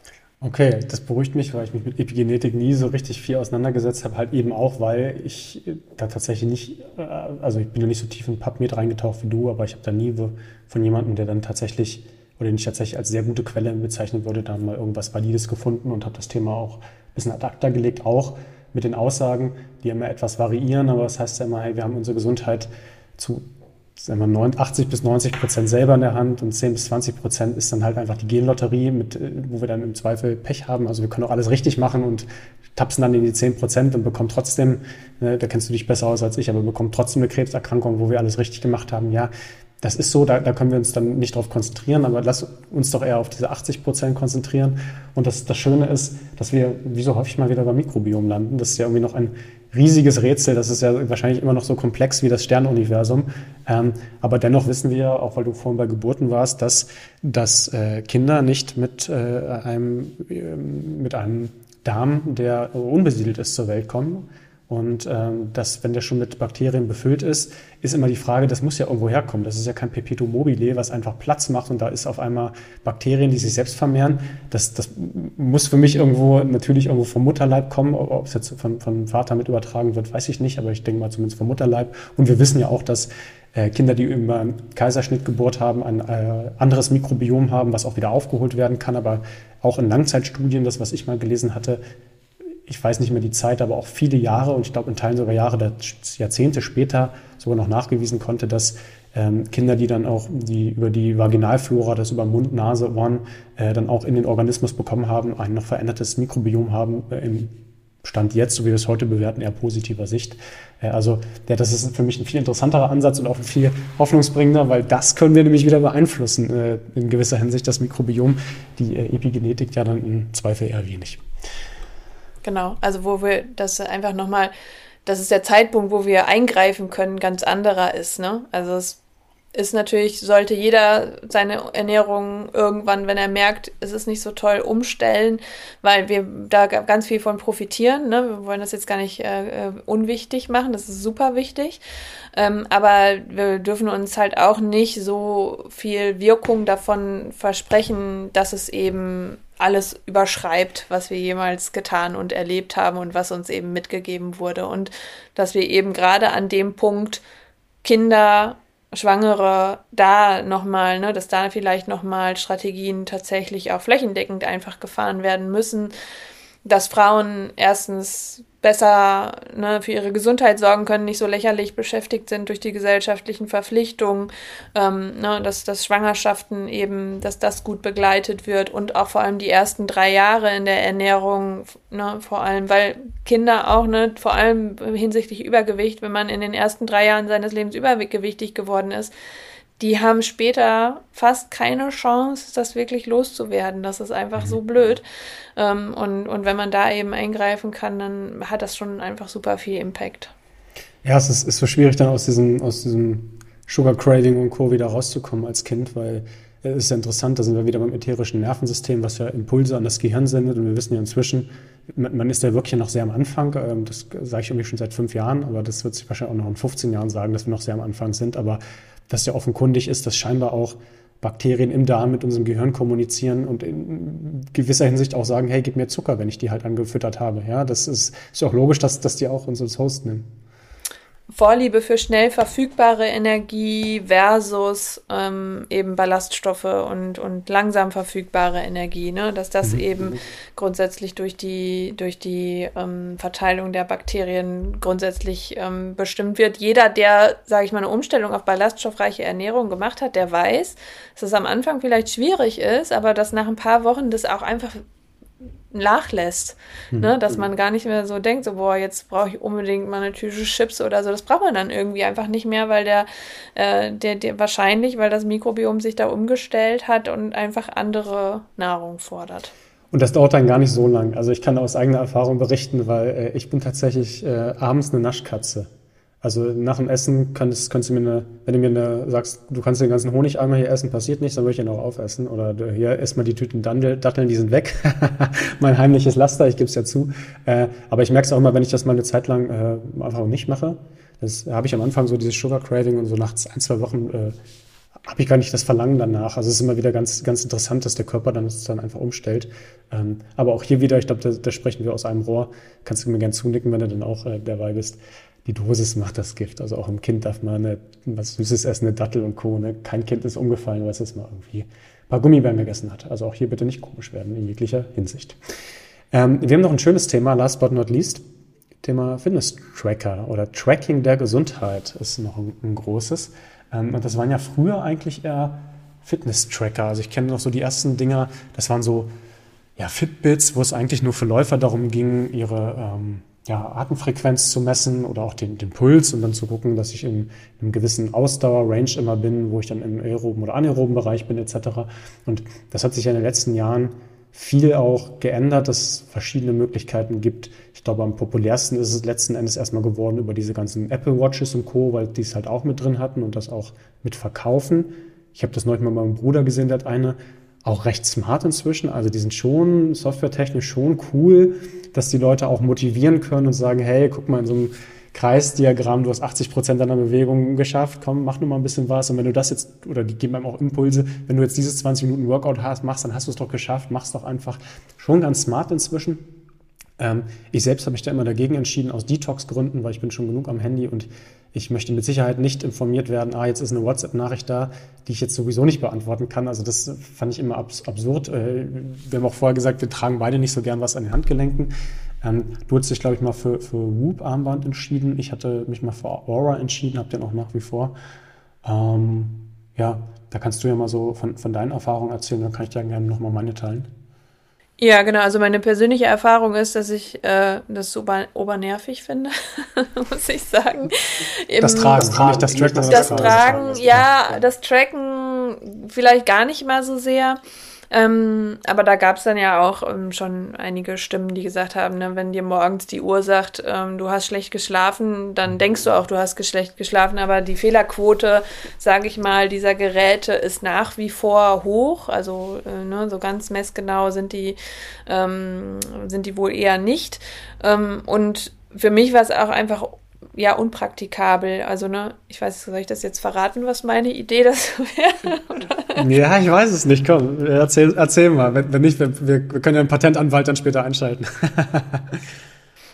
Okay, das beruhigt mich, weil ich mich mit Epigenetik nie so richtig viel auseinandergesetzt habe, halt eben auch, weil ich da tatsächlich nicht, äh, also ich bin ja nicht so tief in PubMed reingetaucht wie du, aber ich habe da nie von jemandem, der dann tatsächlich oder den ich tatsächlich als sehr gute Quelle bezeichnen würde, dann mal irgendwas Valides gefunden und habe das Thema auch ein bisschen ad acta gelegt, auch mit den Aussagen, die immer etwas variieren, aber das heißt ja immer, hey, wir haben unsere Gesundheit zu sagen wir, 80 bis 90 Prozent selber in der Hand und 10 bis 20 Prozent ist dann halt einfach die Genlotterie, mit, äh, wo wir dann im Zweifel Pech haben. Also wir können auch alles richtig machen und tapsen dann in die 10 Prozent und bekommen trotzdem, ne, da kennst du dich besser aus als ich, aber bekommen trotzdem eine Krebserkrankung, wo wir alles richtig gemacht haben. Ja, das ist so, da, da können wir uns dann nicht drauf konzentrieren, aber lass uns doch eher auf diese 80 Prozent konzentrieren. Und das, das Schöne ist, dass wir wie so häufig mal wieder beim Mikrobiom landen. Das ist ja irgendwie noch ein riesiges Rätsel. Das ist ja wahrscheinlich immer noch so komplex wie das Sternuniversum. Ähm, aber dennoch wissen wir, auch weil du vorhin bei Geburten warst, dass, dass äh, Kinder nicht mit, äh, einem, äh, mit einem Darm, der unbesiedelt ist, zur Welt kommen, und ähm, das, wenn der schon mit Bakterien befüllt ist, ist immer die Frage, das muss ja irgendwo herkommen. Das ist ja kein Perpetuum mobile, was einfach Platz macht und da ist auf einmal Bakterien, die sich selbst vermehren. Das, das muss für mich irgendwo natürlich irgendwo vom Mutterleib kommen. Ob es jetzt von, von Vater mit übertragen wird, weiß ich nicht, aber ich denke mal zumindest vom Mutterleib. Und wir wissen ja auch, dass äh, Kinder, die über Kaiserschnitt Geburt haben, ein äh, anderes Mikrobiom haben, was auch wieder aufgeholt werden kann. Aber auch in Langzeitstudien, das, was ich mal gelesen hatte, ich weiß nicht mehr die Zeit, aber auch viele Jahre und ich glaube in Teilen sogar Jahre, Jahrzehnte später sogar noch nachgewiesen konnte, dass ähm, Kinder, die dann auch die über die Vaginalflora, das über Mund, Nase, Ohren, äh, dann auch in den Organismus bekommen haben, ein noch verändertes Mikrobiom haben äh, im Stand jetzt, so wie wir es heute bewerten, eher positiver Sicht. Äh, also ja, das ist für mich ein viel interessanter Ansatz und auch ein viel hoffnungsbringender, weil das können wir nämlich wieder beeinflussen, äh, in gewisser Hinsicht das Mikrobiom, die äh, Epigenetik ja dann im Zweifel eher wenig. Genau, also wo wir das einfach nochmal, dass es der Zeitpunkt, wo wir eingreifen können, ganz anderer ist. Ne? Also es ist natürlich, sollte jeder seine Ernährung irgendwann, wenn er merkt, es ist nicht so toll, umstellen, weil wir da ganz viel von profitieren. Ne? Wir wollen das jetzt gar nicht äh, äh, unwichtig machen, das ist super wichtig. Ähm, aber wir dürfen uns halt auch nicht so viel Wirkung davon versprechen, dass es eben alles überschreibt, was wir jemals getan und erlebt haben und was uns eben mitgegeben wurde. Und dass wir eben gerade an dem Punkt Kinder, Schwangere da nochmal, ne, dass da vielleicht nochmal Strategien tatsächlich auch flächendeckend einfach gefahren werden müssen, dass Frauen erstens besser ne, für ihre Gesundheit sorgen können, nicht so lächerlich beschäftigt sind durch die gesellschaftlichen Verpflichtungen, ähm, ne, dass, dass Schwangerschaften eben, dass das gut begleitet wird und auch vor allem die ersten drei Jahre in der Ernährung, ne, vor allem, weil Kinder auch, ne, vor allem hinsichtlich Übergewicht, wenn man in den ersten drei Jahren seines Lebens übergewichtig geworden ist, die haben später fast keine Chance, das wirklich loszuwerden. Das ist einfach so mhm. blöd. Ähm, und, und wenn man da eben eingreifen kann, dann hat das schon einfach super viel Impact. Ja, es ist, ist so schwierig, dann aus diesem, aus diesem Sugar Craving und Co. wieder rauszukommen als Kind, weil es ist ja interessant, da sind wir wieder beim ätherischen Nervensystem, was ja Impulse an das Gehirn sendet. Und wir wissen ja inzwischen, man, man ist ja wirklich noch sehr am Anfang. Ähm, das sage ich irgendwie schon seit fünf Jahren, aber das wird sich wahrscheinlich auch noch in 15 Jahren sagen, dass wir noch sehr am Anfang sind. Aber dass ja offenkundig ist, dass scheinbar auch Bakterien im Darm mit unserem Gehirn kommunizieren und in gewisser Hinsicht auch sagen, hey, gib mir Zucker, wenn ich die halt angefüttert habe. Ja, das ist, ist auch logisch, dass, dass die auch uns als Host nehmen. Vorliebe für schnell verfügbare Energie versus ähm, eben Ballaststoffe und, und langsam verfügbare Energie, ne? dass das mhm. eben grundsätzlich durch die, durch die ähm, Verteilung der Bakterien grundsätzlich ähm, bestimmt wird. Jeder, der, sage ich mal, eine Umstellung auf ballaststoffreiche Ernährung gemacht hat, der weiß, dass es am Anfang vielleicht schwierig ist, aber dass nach ein paar Wochen das auch einfach nachlässt. Mhm. Ne? Dass man gar nicht mehr so denkt, so, boah, jetzt brauche ich unbedingt mal eine Tüte Chips oder so. Das braucht man dann irgendwie einfach nicht mehr, weil der, äh, der, der wahrscheinlich, weil das Mikrobiom sich da umgestellt hat und einfach andere Nahrung fordert. Und das dauert dann gar nicht so lang. Also ich kann aus eigener Erfahrung berichten, weil äh, ich bin tatsächlich äh, abends eine Naschkatze. Also nach dem Essen könntest, könntest du mir eine, wenn du mir eine, sagst, du kannst den ganzen Honig einmal hier essen, passiert nichts, dann würde ich ihn auch aufessen. Oder hier erstmal die Tüten Datteln, die sind weg. *laughs* mein heimliches Laster, ich gebe es ja zu. Äh, aber ich merke es auch immer, wenn ich das mal eine Zeit lang äh, einfach nicht mache. Das habe ich am Anfang so dieses Sugar Craving und so nach ein, zwei Wochen äh, habe ich gar nicht das Verlangen danach. Also es ist immer wieder ganz, ganz interessant, dass der Körper dann es dann einfach umstellt. Ähm, aber auch hier wieder, ich glaube, da, da sprechen wir aus einem Rohr. Kannst du mir gern zunicken, wenn du dann auch äh, dabei bist die Dosis macht das Gift. Also auch im Kind darf man eine, was Süßes essen, eine Dattel und Co. Ne? Kein Kind ist umgefallen, weil es jetzt mal irgendwie ein paar Gummibären gegessen hat. Also auch hier bitte nicht komisch werden in jeglicher Hinsicht. Ähm, wir haben noch ein schönes Thema, last but not least. Thema Fitness-Tracker oder Tracking der Gesundheit ist noch ein, ein großes. Ähm, und das waren ja früher eigentlich eher Fitness-Tracker. Also ich kenne noch so die ersten Dinger, das waren so ja, Fitbits, wo es eigentlich nur für Läufer darum ging, ihre ähm, ja, Atemfrequenz zu messen oder auch den, den Puls und dann zu gucken, dass ich in, einem gewissen Ausdauer-Range immer bin, wo ich dann im aeroben oder anaeroben Bereich bin etc. Und das hat sich ja in den letzten Jahren viel auch geändert, dass es verschiedene Möglichkeiten gibt. Ich glaube, am populärsten ist es letzten Endes erstmal geworden über diese ganzen Apple Watches und Co., weil die es halt auch mit drin hatten und das auch mit verkaufen. Ich habe das neulich mal meinem Bruder gesehen, der hat eine, auch recht smart inzwischen. Also die sind schon softwaretechnisch schon cool, dass die Leute auch motivieren können und sagen, hey, guck mal in so einem Kreisdiagramm, du hast 80 Prozent deiner Bewegung geschafft, komm, mach nur mal ein bisschen was. Und wenn du das jetzt, oder die geben einem auch Impulse, wenn du jetzt dieses 20 Minuten Workout hast, machst, dann hast du es doch geschafft, mach's doch einfach. Schon ganz smart inzwischen. Ähm, ich selbst habe mich da immer dagegen entschieden, aus Detox-Gründen, weil ich bin schon genug am Handy und ich möchte mit Sicherheit nicht informiert werden, ah, jetzt ist eine WhatsApp-Nachricht da, die ich jetzt sowieso nicht beantworten kann. Also das fand ich immer abs absurd. Äh, wir haben auch vorher gesagt, wir tragen beide nicht so gern was an den Handgelenken. Ähm, du hast dich, glaube ich, mal für, für Whoop-Armband entschieden. Ich hatte mich mal für Aura entschieden, habe den auch nach wie vor. Ähm, ja, da kannst du ja mal so von, von deinen Erfahrungen erzählen, dann kann ich dir gerne nochmal meine teilen. Ja, genau. Also meine persönliche Erfahrung ist, dass ich äh, das super obernervig finde, *laughs* muss ich sagen. Das Tragen, das Tragen, nicht das Tracken. Das, das Tragen, ja, das Tracken vielleicht gar nicht mal so sehr. Ähm, aber da gab es dann ja auch ähm, schon einige Stimmen, die gesagt haben, ne, wenn dir morgens die Uhr sagt, ähm, du hast schlecht geschlafen, dann denkst du auch, du hast schlecht geschlafen. Aber die Fehlerquote, sage ich mal, dieser Geräte ist nach wie vor hoch. Also äh, ne, so ganz messgenau sind die, ähm, sind die wohl eher nicht. Ähm, und für mich war es auch einfach ja unpraktikabel. Also, ne, ich weiß, soll ich das jetzt verraten, was meine Idee das wäre? *laughs* ja, ich weiß es nicht. Komm, erzähl, erzähl mal. Wenn, wenn nicht, wir, wir können ja einen Patentanwalt dann später einschalten. *laughs*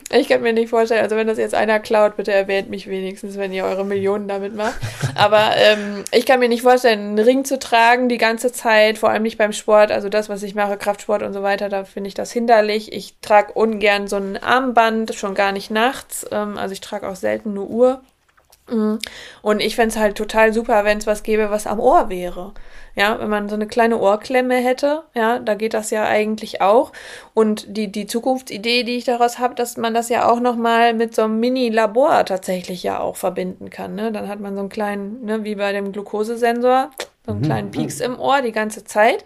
Ich kann mir nicht vorstellen, also wenn das jetzt einer klaut, bitte erwähnt mich wenigstens, wenn ihr eure Millionen damit macht. Aber ähm, ich kann mir nicht vorstellen, einen Ring zu tragen die ganze Zeit, vor allem nicht beim Sport. Also das, was ich mache, Kraftsport und so weiter, da finde ich das hinderlich. Ich trage ungern so ein Armband, schon gar nicht nachts. Ähm, also ich trage auch selten eine Uhr. Mhm. Und ich fände es halt total super, wenn es was gäbe, was am Ohr wäre. Ja, wenn man so eine kleine Ohrklemme hätte, ja, da geht das ja eigentlich auch. Und die, die Zukunftsidee, die ich daraus habe, dass man das ja auch nochmal mit so einem Mini-Labor tatsächlich ja auch verbinden kann. Ne? Dann hat man so einen kleinen, ne, wie bei dem Glukosesensor, so einen mhm. kleinen Pieks im Ohr die ganze Zeit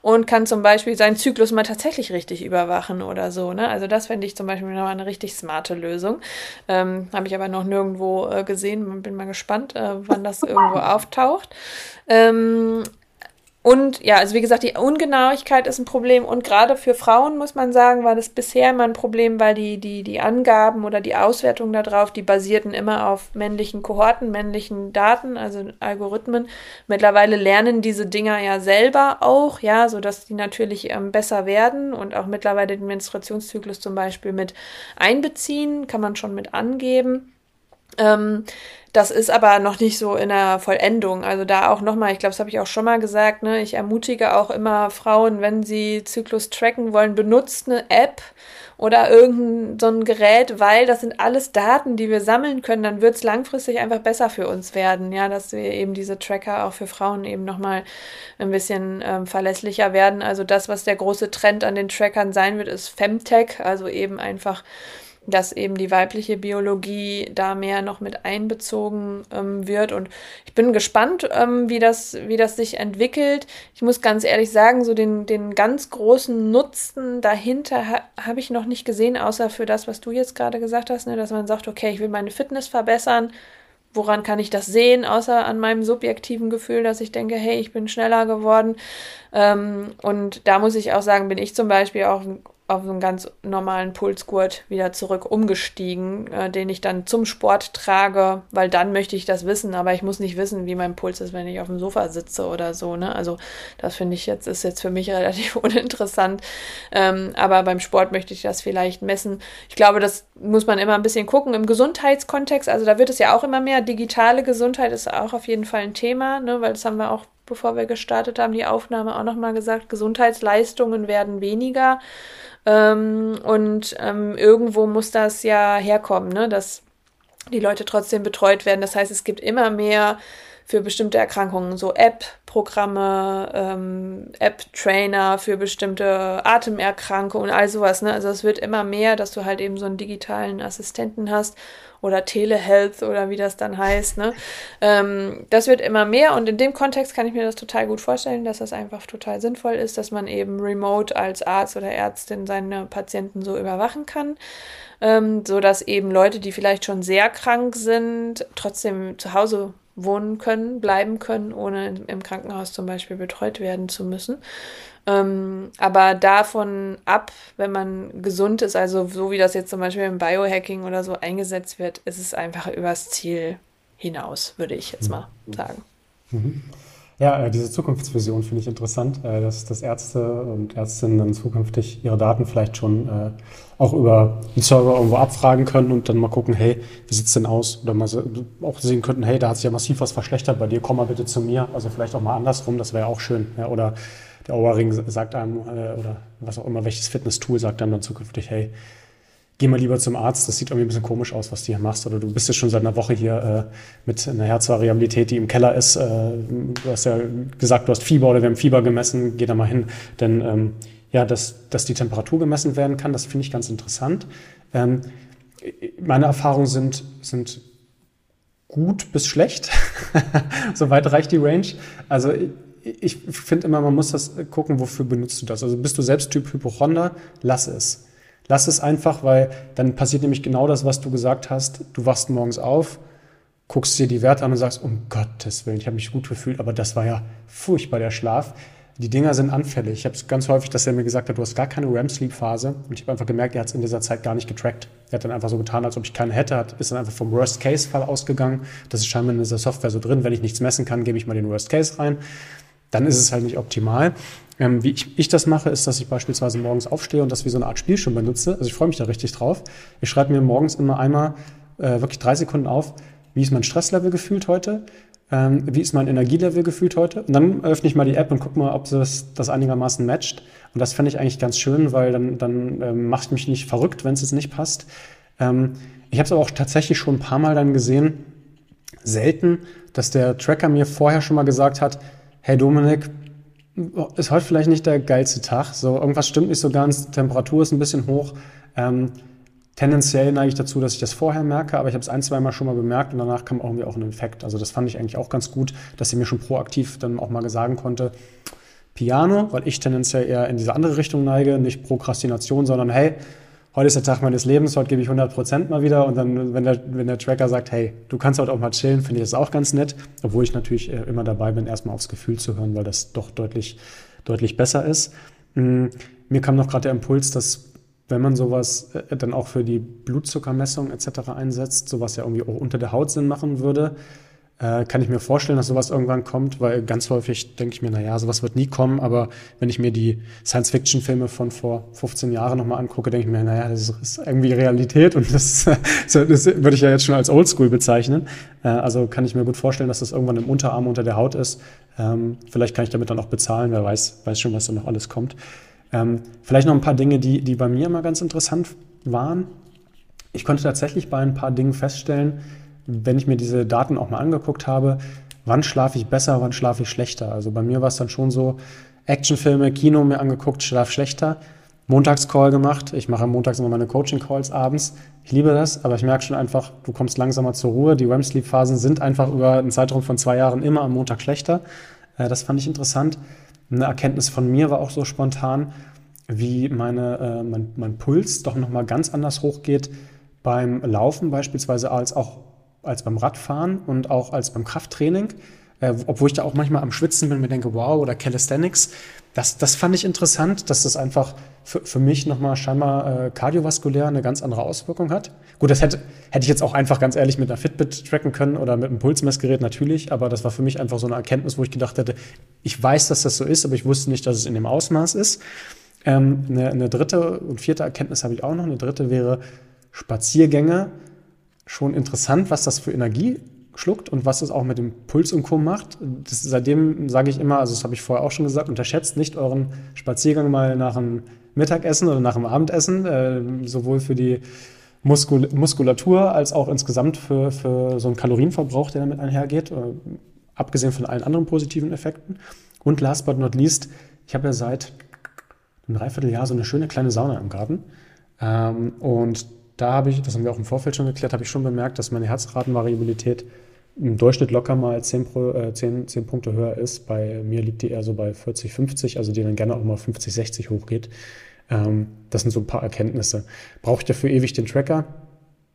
und kann zum Beispiel seinen Zyklus mal tatsächlich richtig überwachen oder so. Ne? Also das fände ich zum Beispiel noch eine richtig smarte Lösung. Ähm, Habe ich aber noch nirgendwo äh, gesehen. Bin mal gespannt, äh, wann das irgendwo *laughs* auftaucht. Ähm, und ja, also wie gesagt, die Ungenauigkeit ist ein Problem. Und gerade für Frauen, muss man sagen, war das bisher immer ein Problem, weil die, die, die Angaben oder die Auswertungen darauf, die basierten immer auf männlichen Kohorten, männlichen Daten, also Algorithmen. Mittlerweile lernen diese Dinger ja selber auch, ja, sodass die natürlich ähm, besser werden und auch mittlerweile den Menstruationszyklus zum Beispiel mit einbeziehen, kann man schon mit angeben. Ähm, das ist aber noch nicht so in der Vollendung. Also da auch nochmal, ich glaube, das habe ich auch schon mal gesagt, ne? ich ermutige auch immer Frauen, wenn sie Zyklus tracken wollen, benutzt eine App oder irgendein so ein Gerät, weil das sind alles Daten, die wir sammeln können, dann wird es langfristig einfach besser für uns werden, ja, dass wir eben diese Tracker auch für Frauen eben nochmal ein bisschen ähm, verlässlicher werden. Also das, was der große Trend an den Trackern sein wird, ist Femtech, also eben einfach dass eben die weibliche Biologie da mehr noch mit einbezogen ähm, wird. Und ich bin gespannt, ähm, wie, das, wie das sich entwickelt. Ich muss ganz ehrlich sagen, so den, den ganz großen Nutzen dahinter ha habe ich noch nicht gesehen, außer für das, was du jetzt gerade gesagt hast, ne, dass man sagt, okay, ich will meine Fitness verbessern. Woran kann ich das sehen, außer an meinem subjektiven Gefühl, dass ich denke, hey, ich bin schneller geworden. Ähm, und da muss ich auch sagen, bin ich zum Beispiel auch auf einen ganz normalen Pulsgurt wieder zurück umgestiegen, äh, den ich dann zum Sport trage, weil dann möchte ich das wissen, aber ich muss nicht wissen, wie mein Puls ist, wenn ich auf dem Sofa sitze oder so. Ne? Also das finde ich jetzt, ist jetzt für mich *laughs* relativ uninteressant. Ähm, aber beim Sport möchte ich das vielleicht messen. Ich glaube, das muss man immer ein bisschen gucken im Gesundheitskontext. Also da wird es ja auch immer mehr. Digitale Gesundheit ist auch auf jeden Fall ein Thema, ne? weil das haben wir auch bevor wir gestartet haben, die Aufnahme auch nochmal gesagt, Gesundheitsleistungen werden weniger. Ähm, und ähm, irgendwo muss das ja herkommen, ne? dass die Leute trotzdem betreut werden. Das heißt, es gibt immer mehr für bestimmte Erkrankungen, so App-Programme, ähm, App-Trainer für bestimmte Atemerkrankungen und all sowas. Ne? Also es wird immer mehr, dass du halt eben so einen digitalen Assistenten hast oder Telehealth oder wie das dann heißt. Ne? Ähm, das wird immer mehr und in dem Kontext kann ich mir das total gut vorstellen, dass das einfach total sinnvoll ist, dass man eben remote als Arzt oder Ärztin seine Patienten so überwachen kann. Ähm, so dass eben Leute, die vielleicht schon sehr krank sind, trotzdem zu Hause wohnen können, bleiben können, ohne im Krankenhaus zum Beispiel betreut werden zu müssen. Ähm, aber davon ab, wenn man gesund ist, also so wie das jetzt zum Beispiel im Biohacking oder so eingesetzt wird, ist es einfach übers Ziel hinaus, würde ich jetzt mal sagen. Mhm. Ja, äh, diese Zukunftsvision finde ich interessant, äh, dass, dass Ärzte und Ärztinnen dann zukünftig ihre Daten vielleicht schon äh, auch über einen Server irgendwo abfragen können und dann mal gucken, hey, wie sieht's denn aus? Oder mal auch sehen könnten, hey, da hat sich ja massiv was verschlechtert bei dir, komm mal bitte zu mir. Also vielleicht auch mal andersrum, das wäre auch schön. Ja, oder der Ohrring sagt einem, äh, oder was auch immer, welches Fitness-Tool sagt einem dann zukünftig, hey, geh mal lieber zum Arzt, das sieht irgendwie ein bisschen komisch aus, was du hier machst. Oder du bist ja schon seit einer Woche hier äh, mit einer Herzvariabilität, die im Keller ist. Äh, du hast ja gesagt, du hast Fieber oder wir haben Fieber gemessen, geh da mal hin. Denn ähm, ja, dass, dass die Temperatur gemessen werden kann, das finde ich ganz interessant. Ähm, meine Erfahrungen sind, sind gut bis schlecht. *laughs* Soweit reicht die Range. Also ich finde immer, man muss das gucken, wofür benutzt du das. Also bist du selbst Typ Hypochonder, lass es. Lass es einfach, weil dann passiert nämlich genau das, was du gesagt hast. Du wachst morgens auf, guckst dir die Werte an und sagst, um Gottes Willen, ich habe mich gut gefühlt, aber das war ja furchtbar, der Schlaf. Die Dinger sind anfällig. Ich habe es ganz häufig, dass er mir gesagt hat, du hast gar keine REM-Sleep-Phase. Und ich habe einfach gemerkt, er hat es in dieser Zeit gar nicht getrackt. Er hat dann einfach so getan, als ob ich keine hätte, hat, ist dann einfach vom Worst-Case-Fall ausgegangen. Das ist scheinbar in dieser Software so drin. Wenn ich nichts messen kann, gebe ich mal den Worst-Case rein dann ist es halt nicht optimal. Ähm, wie ich, ich, das mache, ist, dass ich beispielsweise morgens aufstehe und das wie so eine Art Spiel schon benutze. Also ich freue mich da richtig drauf. Ich schreibe mir morgens immer einmal äh, wirklich drei Sekunden auf, wie ist mein Stresslevel gefühlt heute, ähm, wie ist mein Energielevel gefühlt heute. Und dann öffne ich mal die App und gucke mal, ob das, das einigermaßen matcht. Und das fände ich eigentlich ganz schön, weil dann, dann ähm, macht mich nicht verrückt, wenn es jetzt nicht passt. Ähm, ich habe es aber auch tatsächlich schon ein paar Mal dann gesehen, selten, dass der Tracker mir vorher schon mal gesagt hat, hey Dominik, ist heute vielleicht nicht der geilste Tag. So, irgendwas stimmt nicht so ganz, Temperatur ist ein bisschen hoch. Ähm, tendenziell neige ich dazu, dass ich das vorher merke, aber ich habe es ein, zwei Mal schon mal bemerkt und danach kam irgendwie auch ein Effekt. Also das fand ich eigentlich auch ganz gut, dass sie mir schon proaktiv dann auch mal sagen konnte, Piano, weil ich tendenziell eher in diese andere Richtung neige, nicht Prokrastination, sondern hey, heute ist der Tag meines Lebens, heute gebe ich 100 Prozent mal wieder. Und dann, wenn der, wenn der Tracker sagt, hey, du kannst heute auch mal chillen, finde ich das auch ganz nett. Obwohl ich natürlich äh, immer dabei bin, erstmal aufs Gefühl zu hören, weil das doch deutlich, deutlich besser ist. Mm, mir kam noch gerade der Impuls, dass wenn man sowas äh, dann auch für die Blutzuckermessung etc. einsetzt, sowas ja irgendwie auch unter der Haut Sinn machen würde, äh, kann ich mir vorstellen, dass sowas irgendwann kommt, weil ganz häufig denke ich mir, naja, sowas wird nie kommen, aber wenn ich mir die Science-Fiction-Filme von vor 15 Jahren nochmal angucke, denke ich mir, naja, das ist irgendwie Realität und das, *laughs* das würde ich ja jetzt schon als Oldschool bezeichnen. Äh, also kann ich mir gut vorstellen, dass das irgendwann im Unterarm unter der Haut ist. Ähm, vielleicht kann ich damit dann auch bezahlen, wer weiß, weiß schon, was da noch alles kommt. Ähm, vielleicht noch ein paar Dinge, die, die bei mir immer ganz interessant waren. Ich konnte tatsächlich bei ein paar Dingen feststellen, wenn ich mir diese Daten auch mal angeguckt habe, wann schlafe ich besser, wann schlafe ich schlechter. Also bei mir war es dann schon so, Actionfilme, Kino mir angeguckt, schlaf schlechter. Montagscall gemacht. Ich mache montags immer meine Coaching-Calls abends. Ich liebe das, aber ich merke schon einfach, du kommst langsamer zur Ruhe. Die REM-Sleep-Phasen sind einfach über einen Zeitraum von zwei Jahren immer am Montag schlechter. Äh, das fand ich interessant. Eine Erkenntnis von mir war auch so spontan, wie meine, äh, mein, mein Puls doch nochmal ganz anders hochgeht beim Laufen beispielsweise als auch als beim Radfahren und auch als beim Krafttraining, äh, obwohl ich da auch manchmal am Schwitzen bin und mir denke, wow, oder Calisthenics. Das, das fand ich interessant, dass das einfach für, für mich nochmal scheinbar äh, kardiovaskulär eine ganz andere Auswirkung hat. Gut, das hätte, hätte ich jetzt auch einfach ganz ehrlich mit einer Fitbit tracken können oder mit einem Pulsmessgerät natürlich, aber das war für mich einfach so eine Erkenntnis, wo ich gedacht hätte, ich weiß, dass das so ist, aber ich wusste nicht, dass es in dem Ausmaß ist. Ähm, eine, eine dritte und vierte Erkenntnis habe ich auch noch. Eine dritte wäre Spaziergänge schon interessant, was das für Energie schluckt und was es auch mit dem Puls und Co. macht. Das, seitdem sage ich immer, also das habe ich vorher auch schon gesagt, unterschätzt nicht euren Spaziergang mal nach dem Mittagessen oder nach dem Abendessen, äh, sowohl für die Muskul Muskulatur als auch insgesamt für, für so einen Kalorienverbrauch, der damit einhergeht, äh, abgesehen von allen anderen positiven Effekten. Und last but not least, ich habe ja seit einem Dreivierteljahr so eine schöne kleine Sauna im Garten. Ähm, und da habe ich, das haben wir auch im Vorfeld schon geklärt, habe ich schon bemerkt, dass meine Herzratenvariabilität im Durchschnitt locker mal 10, Pro, äh, 10, 10 Punkte höher ist. Bei mir liegt die eher so bei 40, 50, also die dann gerne auch mal 50, 60 hochgeht. Ähm, das sind so ein paar Erkenntnisse. Brauche ich dafür ewig den Tracker?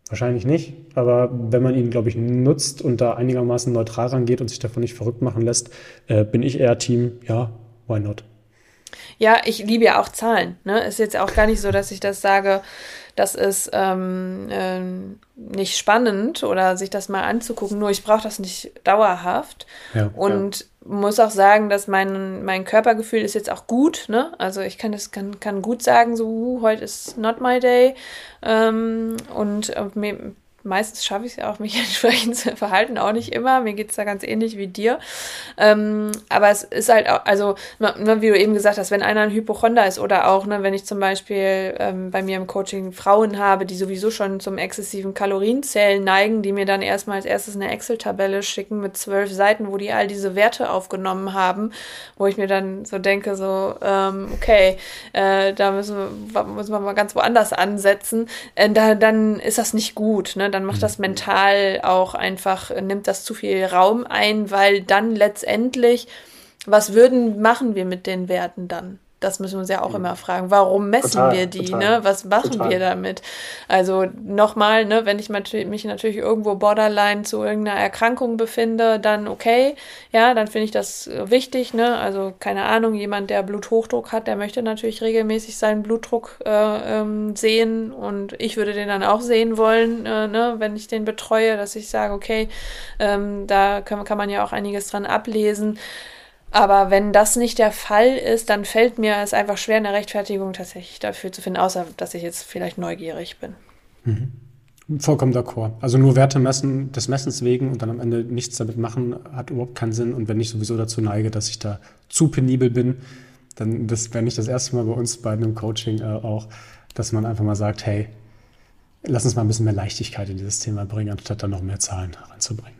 Wahrscheinlich nicht, aber wenn man ihn, glaube ich, nutzt und da einigermaßen neutral rangeht und sich davon nicht verrückt machen lässt, äh, bin ich eher Team, ja, why not? Ja, ich liebe ja auch Zahlen. Ne? Ist jetzt auch gar nicht so, dass ich das sage, das ist ähm, äh, nicht spannend oder sich das mal anzugucken, nur ich brauche das nicht dauerhaft. Ja, und ja. Muss auch sagen, dass mein, mein Körpergefühl ist jetzt auch gut. Ne? Also ich kann das kann, kann gut sagen, so heute ist not my day. Ähm, und äh, mir, meistens schaffe ich es ja auch, mich *laughs* entsprechend zu verhalten, auch nicht immer. Mir geht es da ganz ähnlich wie dir. Ähm, aber es ist halt auch, also, ne, wie du eben gesagt hast, wenn einer ein Hypochonder ist oder auch, ne, wenn ich zum Beispiel ähm, bei mir im Coaching Frauen habe, die sowieso schon zum exzessiven Kalorienzählen neigen, die mir dann erstmal als erstes eine Excel-Tabelle schicken mit zwölf Seiten, wo die all diese Werte aufgenommen haben, wo ich mir dann so denke, so, ähm, okay, äh, da müssen wir, müssen wir mal ganz woanders ansetzen, äh, da, dann ist das nicht gut, ne? Dann macht das mhm. mental auch einfach, nimmt das zu viel Raum ein, weil dann letztendlich, was würden, machen wir mit den Werten dann? Das müssen wir uns ja auch mhm. immer fragen. Warum messen total, wir die? Total, ne? Was machen total. wir damit? Also nochmal, ne, wenn ich mich natürlich irgendwo borderline zu irgendeiner Erkrankung befinde, dann okay, ja, dann finde ich das wichtig. Ne? Also keine Ahnung, jemand, der Bluthochdruck hat, der möchte natürlich regelmäßig seinen Blutdruck äh, ähm, sehen und ich würde den dann auch sehen wollen, äh, ne, wenn ich den betreue, dass ich sage, okay, ähm, da kann, kann man ja auch einiges dran ablesen. Aber wenn das nicht der Fall ist, dann fällt mir es einfach schwer, eine Rechtfertigung tatsächlich dafür zu finden, außer dass ich jetzt vielleicht neugierig bin. Mhm. Vollkommen d'accord. Also nur Werte messen des Messens wegen und dann am Ende nichts damit machen, hat überhaupt keinen Sinn. Und wenn ich sowieso dazu neige, dass ich da zu penibel bin, dann das wäre nicht das erste Mal bei uns bei einem Coaching äh, auch, dass man einfach mal sagt, hey, lass uns mal ein bisschen mehr Leichtigkeit in dieses Thema bringen, anstatt da noch mehr Zahlen reinzubringen.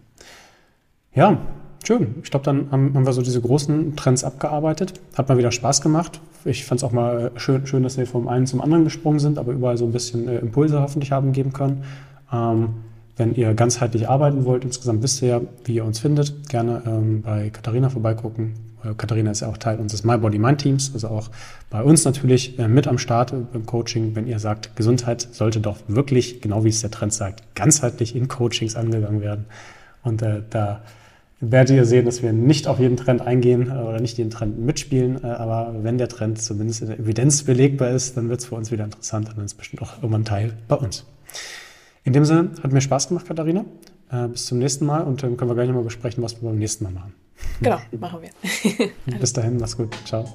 Ja, Schön. Ich glaube, dann haben, haben, wir so diese großen Trends abgearbeitet. Hat mal wieder Spaß gemacht. Ich fand es auch mal schön, schön, dass wir vom einen zum anderen gesprungen sind, aber überall so ein bisschen äh, Impulse hoffentlich haben geben können. Ähm, wenn ihr ganzheitlich arbeiten wollt, insgesamt wisst ihr ja, wie ihr uns findet. Gerne ähm, bei Katharina vorbeigucken. Äh, Katharina ist ja auch Teil unseres My Body Mind Teams, also auch bei uns natürlich äh, mit am Start äh, beim Coaching. Wenn ihr sagt, Gesundheit sollte doch wirklich, genau wie es der Trend sagt, ganzheitlich in Coachings angegangen werden. Und äh, da werdet ihr sehen, dass wir nicht auf jeden Trend eingehen äh, oder nicht jeden Trend mitspielen. Äh, aber wenn der Trend zumindest in der Evidenz belegbar ist, dann wird es für uns wieder interessant und dann ist es bestimmt auch irgendwann Teil bei uns. In dem Sinne hat mir Spaß gemacht, Katharina. Äh, bis zum nächsten Mal und dann können wir gleich nochmal besprechen, was wir beim nächsten Mal machen. Genau, machen wir. bis dahin, mach's gut. Ciao.